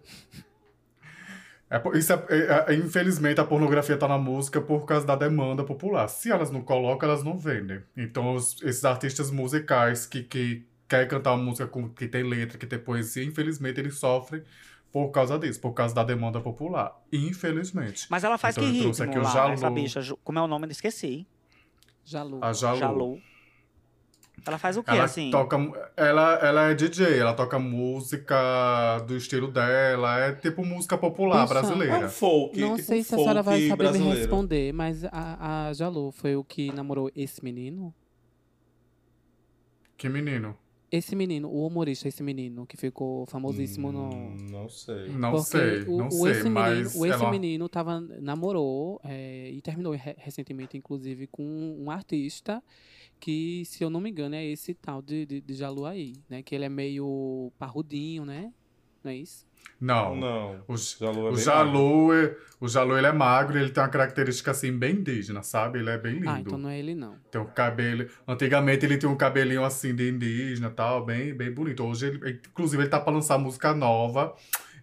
É, isso é, é- é- infelizmente, a pornografia tá na música por causa da demanda popular. Se elas não colocam, elas não vendem. Então, os- esses artistas musicais que, que querem cantar uma música com, que tem letra, que tem poesia, infelizmente, eles sofrem por causa disso, por causa da demanda popular. Infelizmente. Mas ela faz Então, que ritmo aqui o lá, essa Jalu. bicha? Como é o nome? Eu esqueci. Jalu. A Jalu. Jalu. Ela faz o quê, Ela assim? toca. Ela, ela é DJ, ela toca música do estilo dela. É tipo música popular Poxa, É um brasileira. folk, Não tipo sei um se a senhora vai saber me brasileiro. responder, mas a, a Jalu foi o que namorou esse menino? Que menino? Esse menino, o humorista, esse menino, que ficou famosíssimo no. Hum, Não sei. Não Porque sei, o, não o sei, esse mas. menino, o esse ela... menino tava, namorou é, e terminou re- recentemente, inclusive, com um artista que, se eu não me engano, é esse tal de, de, de Jalu aí, né? Que ele é meio parrudinho, né? Não é isso? Não. Não. O, Jalu é o Jalu, é- o Jalu ele é magro e ele tem uma característica assim bem indígena, sabe? Ele é bem lindo. Ah, então não é ele, não. Tem um cabelo. Antigamente ele tinha um cabelinho assim de indígena e tal, bem, bem bonito. Hoje, ele, inclusive, ele tá pra lançar música nova.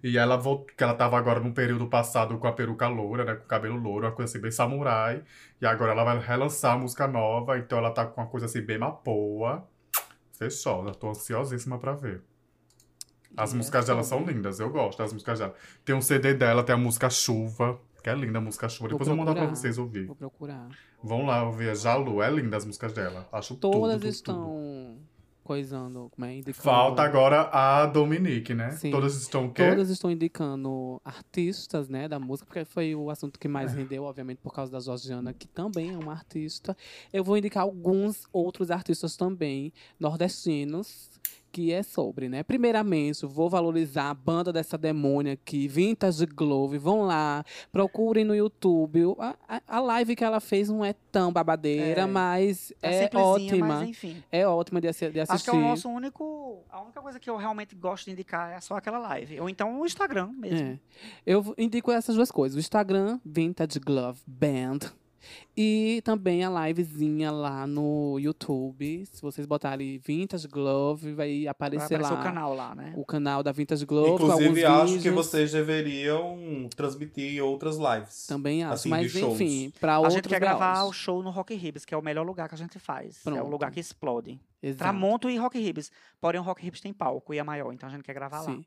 E ela voltou, que ela tava agora no período passado com a peruca loura, né? Com o cabelo louro, uma coisa assim bem samurai. E agora ela vai relançar a música nova, então ela tá com uma coisa assim bem mapoa. Fechou, já tô ansiosíssima pra ver. As é músicas dela são lindas, eu gosto das músicas dela. Tem um CD dela, tem a música Chuva, que é linda a música Chuva. Vou Depois eu vou mandar pra procurar. vocês ouvir. Vou procurar. Vão lá ouvir a Jalu, é linda as músicas dela. Acho tudo, Todas tudo, estão tudo. coisando, como é? Indicando, Falta agora a Dominique, né? Sim. Todas estão o quê? Todas estão indicando artistas, né, da música, porque foi o assunto que mais rendeu, obviamente, por causa da Georgiana, que também é uma artista. Eu vou indicar alguns outros artistas também, nordestinos, que é sobre, né? Primeiramente, vou valorizar a banda dessa demônia aqui, Vintage Glove. Vão lá, procurem no YouTube. A, a- a live que ela fez não é tão babadeira, É. mas É, é ótima. mas enfim. É ótima de, de assistir. Acho que é o nosso único. A única coisa que eu realmente gosto de indicar é só aquela live. Ou então o Instagram mesmo. É. Eu indico essas duas coisas. O Instagram, Vintage Glove Band. E também a livezinha lá no YouTube. Se vocês botarem Vintage Glove, vai Vai aparecer aparecer lá. o canal lá, né? o canal da Vintage Glove. Inclusive, acho que vídeos. vocês deveriam transmitir outras lives. Também acho. assim, Mas de shows. enfim, pra A outros gente quer gravar graus. o show no Rock Ribs, que é o melhor lugar que a gente faz. É Pronto. o lugar que explode. Exato. Tramonto e Rock Ribs. Porém, o Rock Ribs tem palco e é maior, então a gente quer gravar lá. Sim.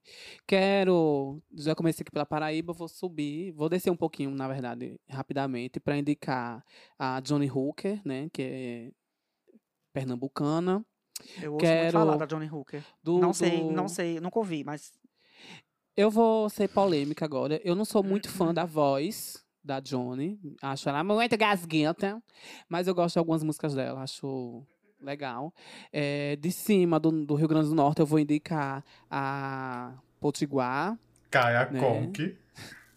Quero. Já comecei aqui pela Paraíba, vou subir. Vou descer um pouquinho, na verdade, rapidamente, para indicar a Johnny Hooker, né? Que é pernambucana. Eu ouço Quero- muito falar da Johnny Hooker. Do, não sei, do- não sei, nunca ouvi, mas Eu vou ser polêmica agora. Eu não sou muito Uhum. fã da voz da Johnny. Acho ela muito gasguenta. Mas eu gosto de algumas músicas dela. Acho legal. É, de cima do, do Rio Grande do Norte, eu vou indicar a Potiguar. Caia né? Conk.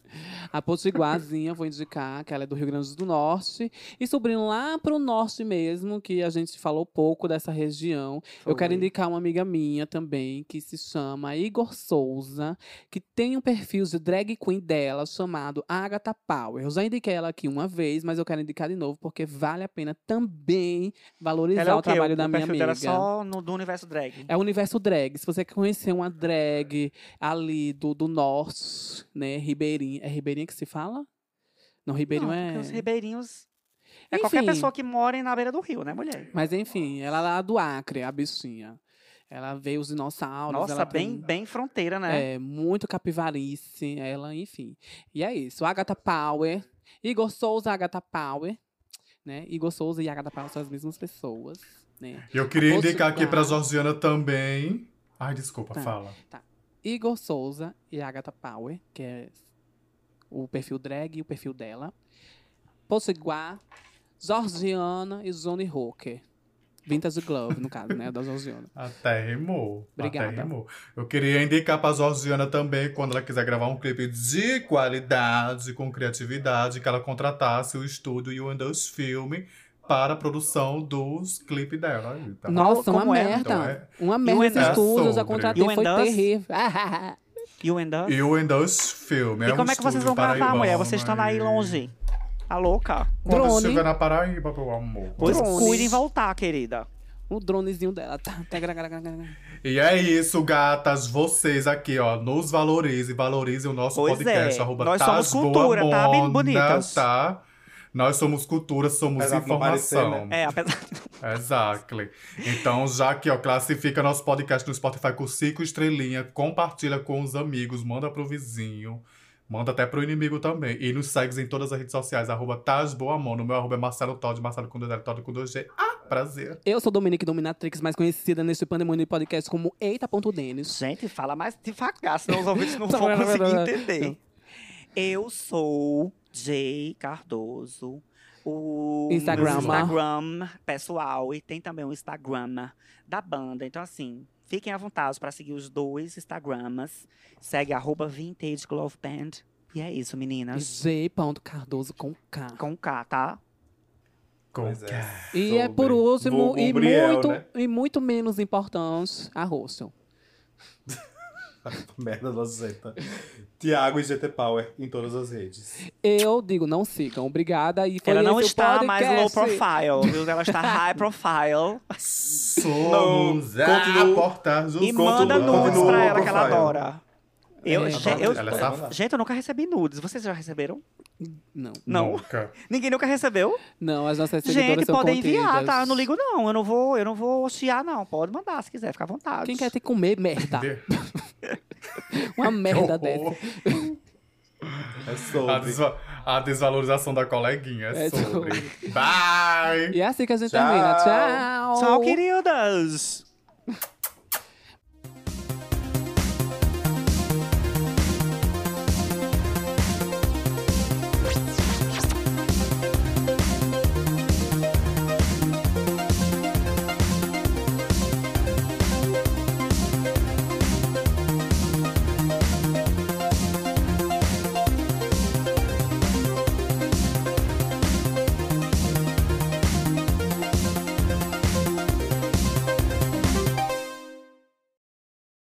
A Potiguarzinha, vou indicar, que ela é do Rio Grande do Norte. E subindo lá pro norte mesmo, que a gente falou pouco dessa região. Eu quero Foi. indicar uma amiga minha também, que se chama Igor Souza, que tem um perfil de drag queen dela chamado Agatha Power. Eu já indiquei ela aqui uma vez, mas eu quero indicar de novo, porque vale a pena também valorizar ela é o, o trabalho o, da minha perfil amiga. dela é só no, do universo drag. É o universo drag. Se você quer conhecer uma drag ali do, do norte, né, Ribeirinha. É Ribeirinha que se fala? Não, Ribeirinho Não, é. os ribeirinhos... É qualquer Enfim. pessoa que mora na beira do rio, né, mulher? Mas enfim, ela é lá do Acre, a bichinha. Ela veio os dinossauros. Nossa, ela bem, tem- bem fronteira, né? É, muito capivarice, ela, enfim. E é isso. Agatha Power, Igor Souza, Agatha Power, né? Igor Souza e Agatha Power são as mesmas pessoas, né? Eu queria indicar aqui dar? pra Georgiana também. Ai, desculpa, Tá. fala. Igor Souza e Agatha Power, que é o perfil drag e o perfil dela. Potiguar, Georgiana e Johnny Hooker. Vintage Glove, no caso, né? Da Georgiana. Até rimou. Obrigada. Até rimou. Eu queria indicar pra Georgiana também, quando ela quiser gravar um clipe de qualidade, com criatividade, que ela contratasse o estúdio You and Us Filme para a produção dos clipes dela. Aí, tá? Nossa, uma como é? merda. Então, é- Uma merda and esse Us. estúdio, eu já sobre. contratei, foi terrível. You and Us? You and Us Filme. E é como um é que vocês vão gravar, paraibano mulher? Vocês estão aí longe. Tá louca? Quando Drone. estiver na Paraíba, meu amor. Pois cuidem voltar, querida. o dronezinho dela. Tá, tá. E é isso, gatas. Vocês aqui, ó, nos valorizem, valorizem o nosso Pois podcast. é. Arroba Nós somos cultura, Boa tá? Bem bonitas. Tá? Nós somos cultura, somos Apesar informação. parecer, É, apesar. Exactly. Então, já que ó, classifica nosso podcast no Spotify com cinco estrelinhas, compartilha com os amigos, manda pro vizinho, manda até pro inimigo também. E nos segue em todas as redes sociais, arroba Tás Boa Mona. O meu arroba é Marcelo Todd, Marcelo com dois L, Todd com dois G. Ah! Prazer. Eu sou Dominique Dominatrix, mais conhecida neste Pandemônio Podcast como Eita.Denis. Gente, fala mais devagar, senão os ouvintes não vão tá conseguir entender. Eu sou Jay Cardoso. O Instagram. Instagram pessoal e tem também o Instagram da banda. Então, assim, fiquem à vontade para seguir os dois Instagrams. Segue arroba Vintage Glove Band. E é isso, meninas. G. Cardoso com K. Com K, tá? Com Pois é. E é por último, vulgo e Brielle, muito, né? e muito menos importante, a Russell. Merda nojenta. Tiago e GT Power em todas as redes. Eu digo, não sigam. Obrigada. E foi Ela não está mais low profile, viu? Ela está high profile. Somos Não, a porta E manda nudes pra ela que ela profile. adora. Eu, É, gente, eu- ela é safada. gente, eu nunca recebi nudes. Vocês já receberam? Não. Não. Nunca. Ninguém nunca recebeu? Não, as nossas seguidoras Gente, são podem enviar, tá? Eu não ligo, não. Eu não vou, eu não vou chiar, não. Pode mandar se quiser, fica à vontade. Quem quer te comer merda? Uma merda Que dessa. É A, sobre. desva- a desvalorização da coleguinha é, É sobre. sobre. Bye! E é assim que a gente Tchau. termina. Tchau! Tchau, queridas!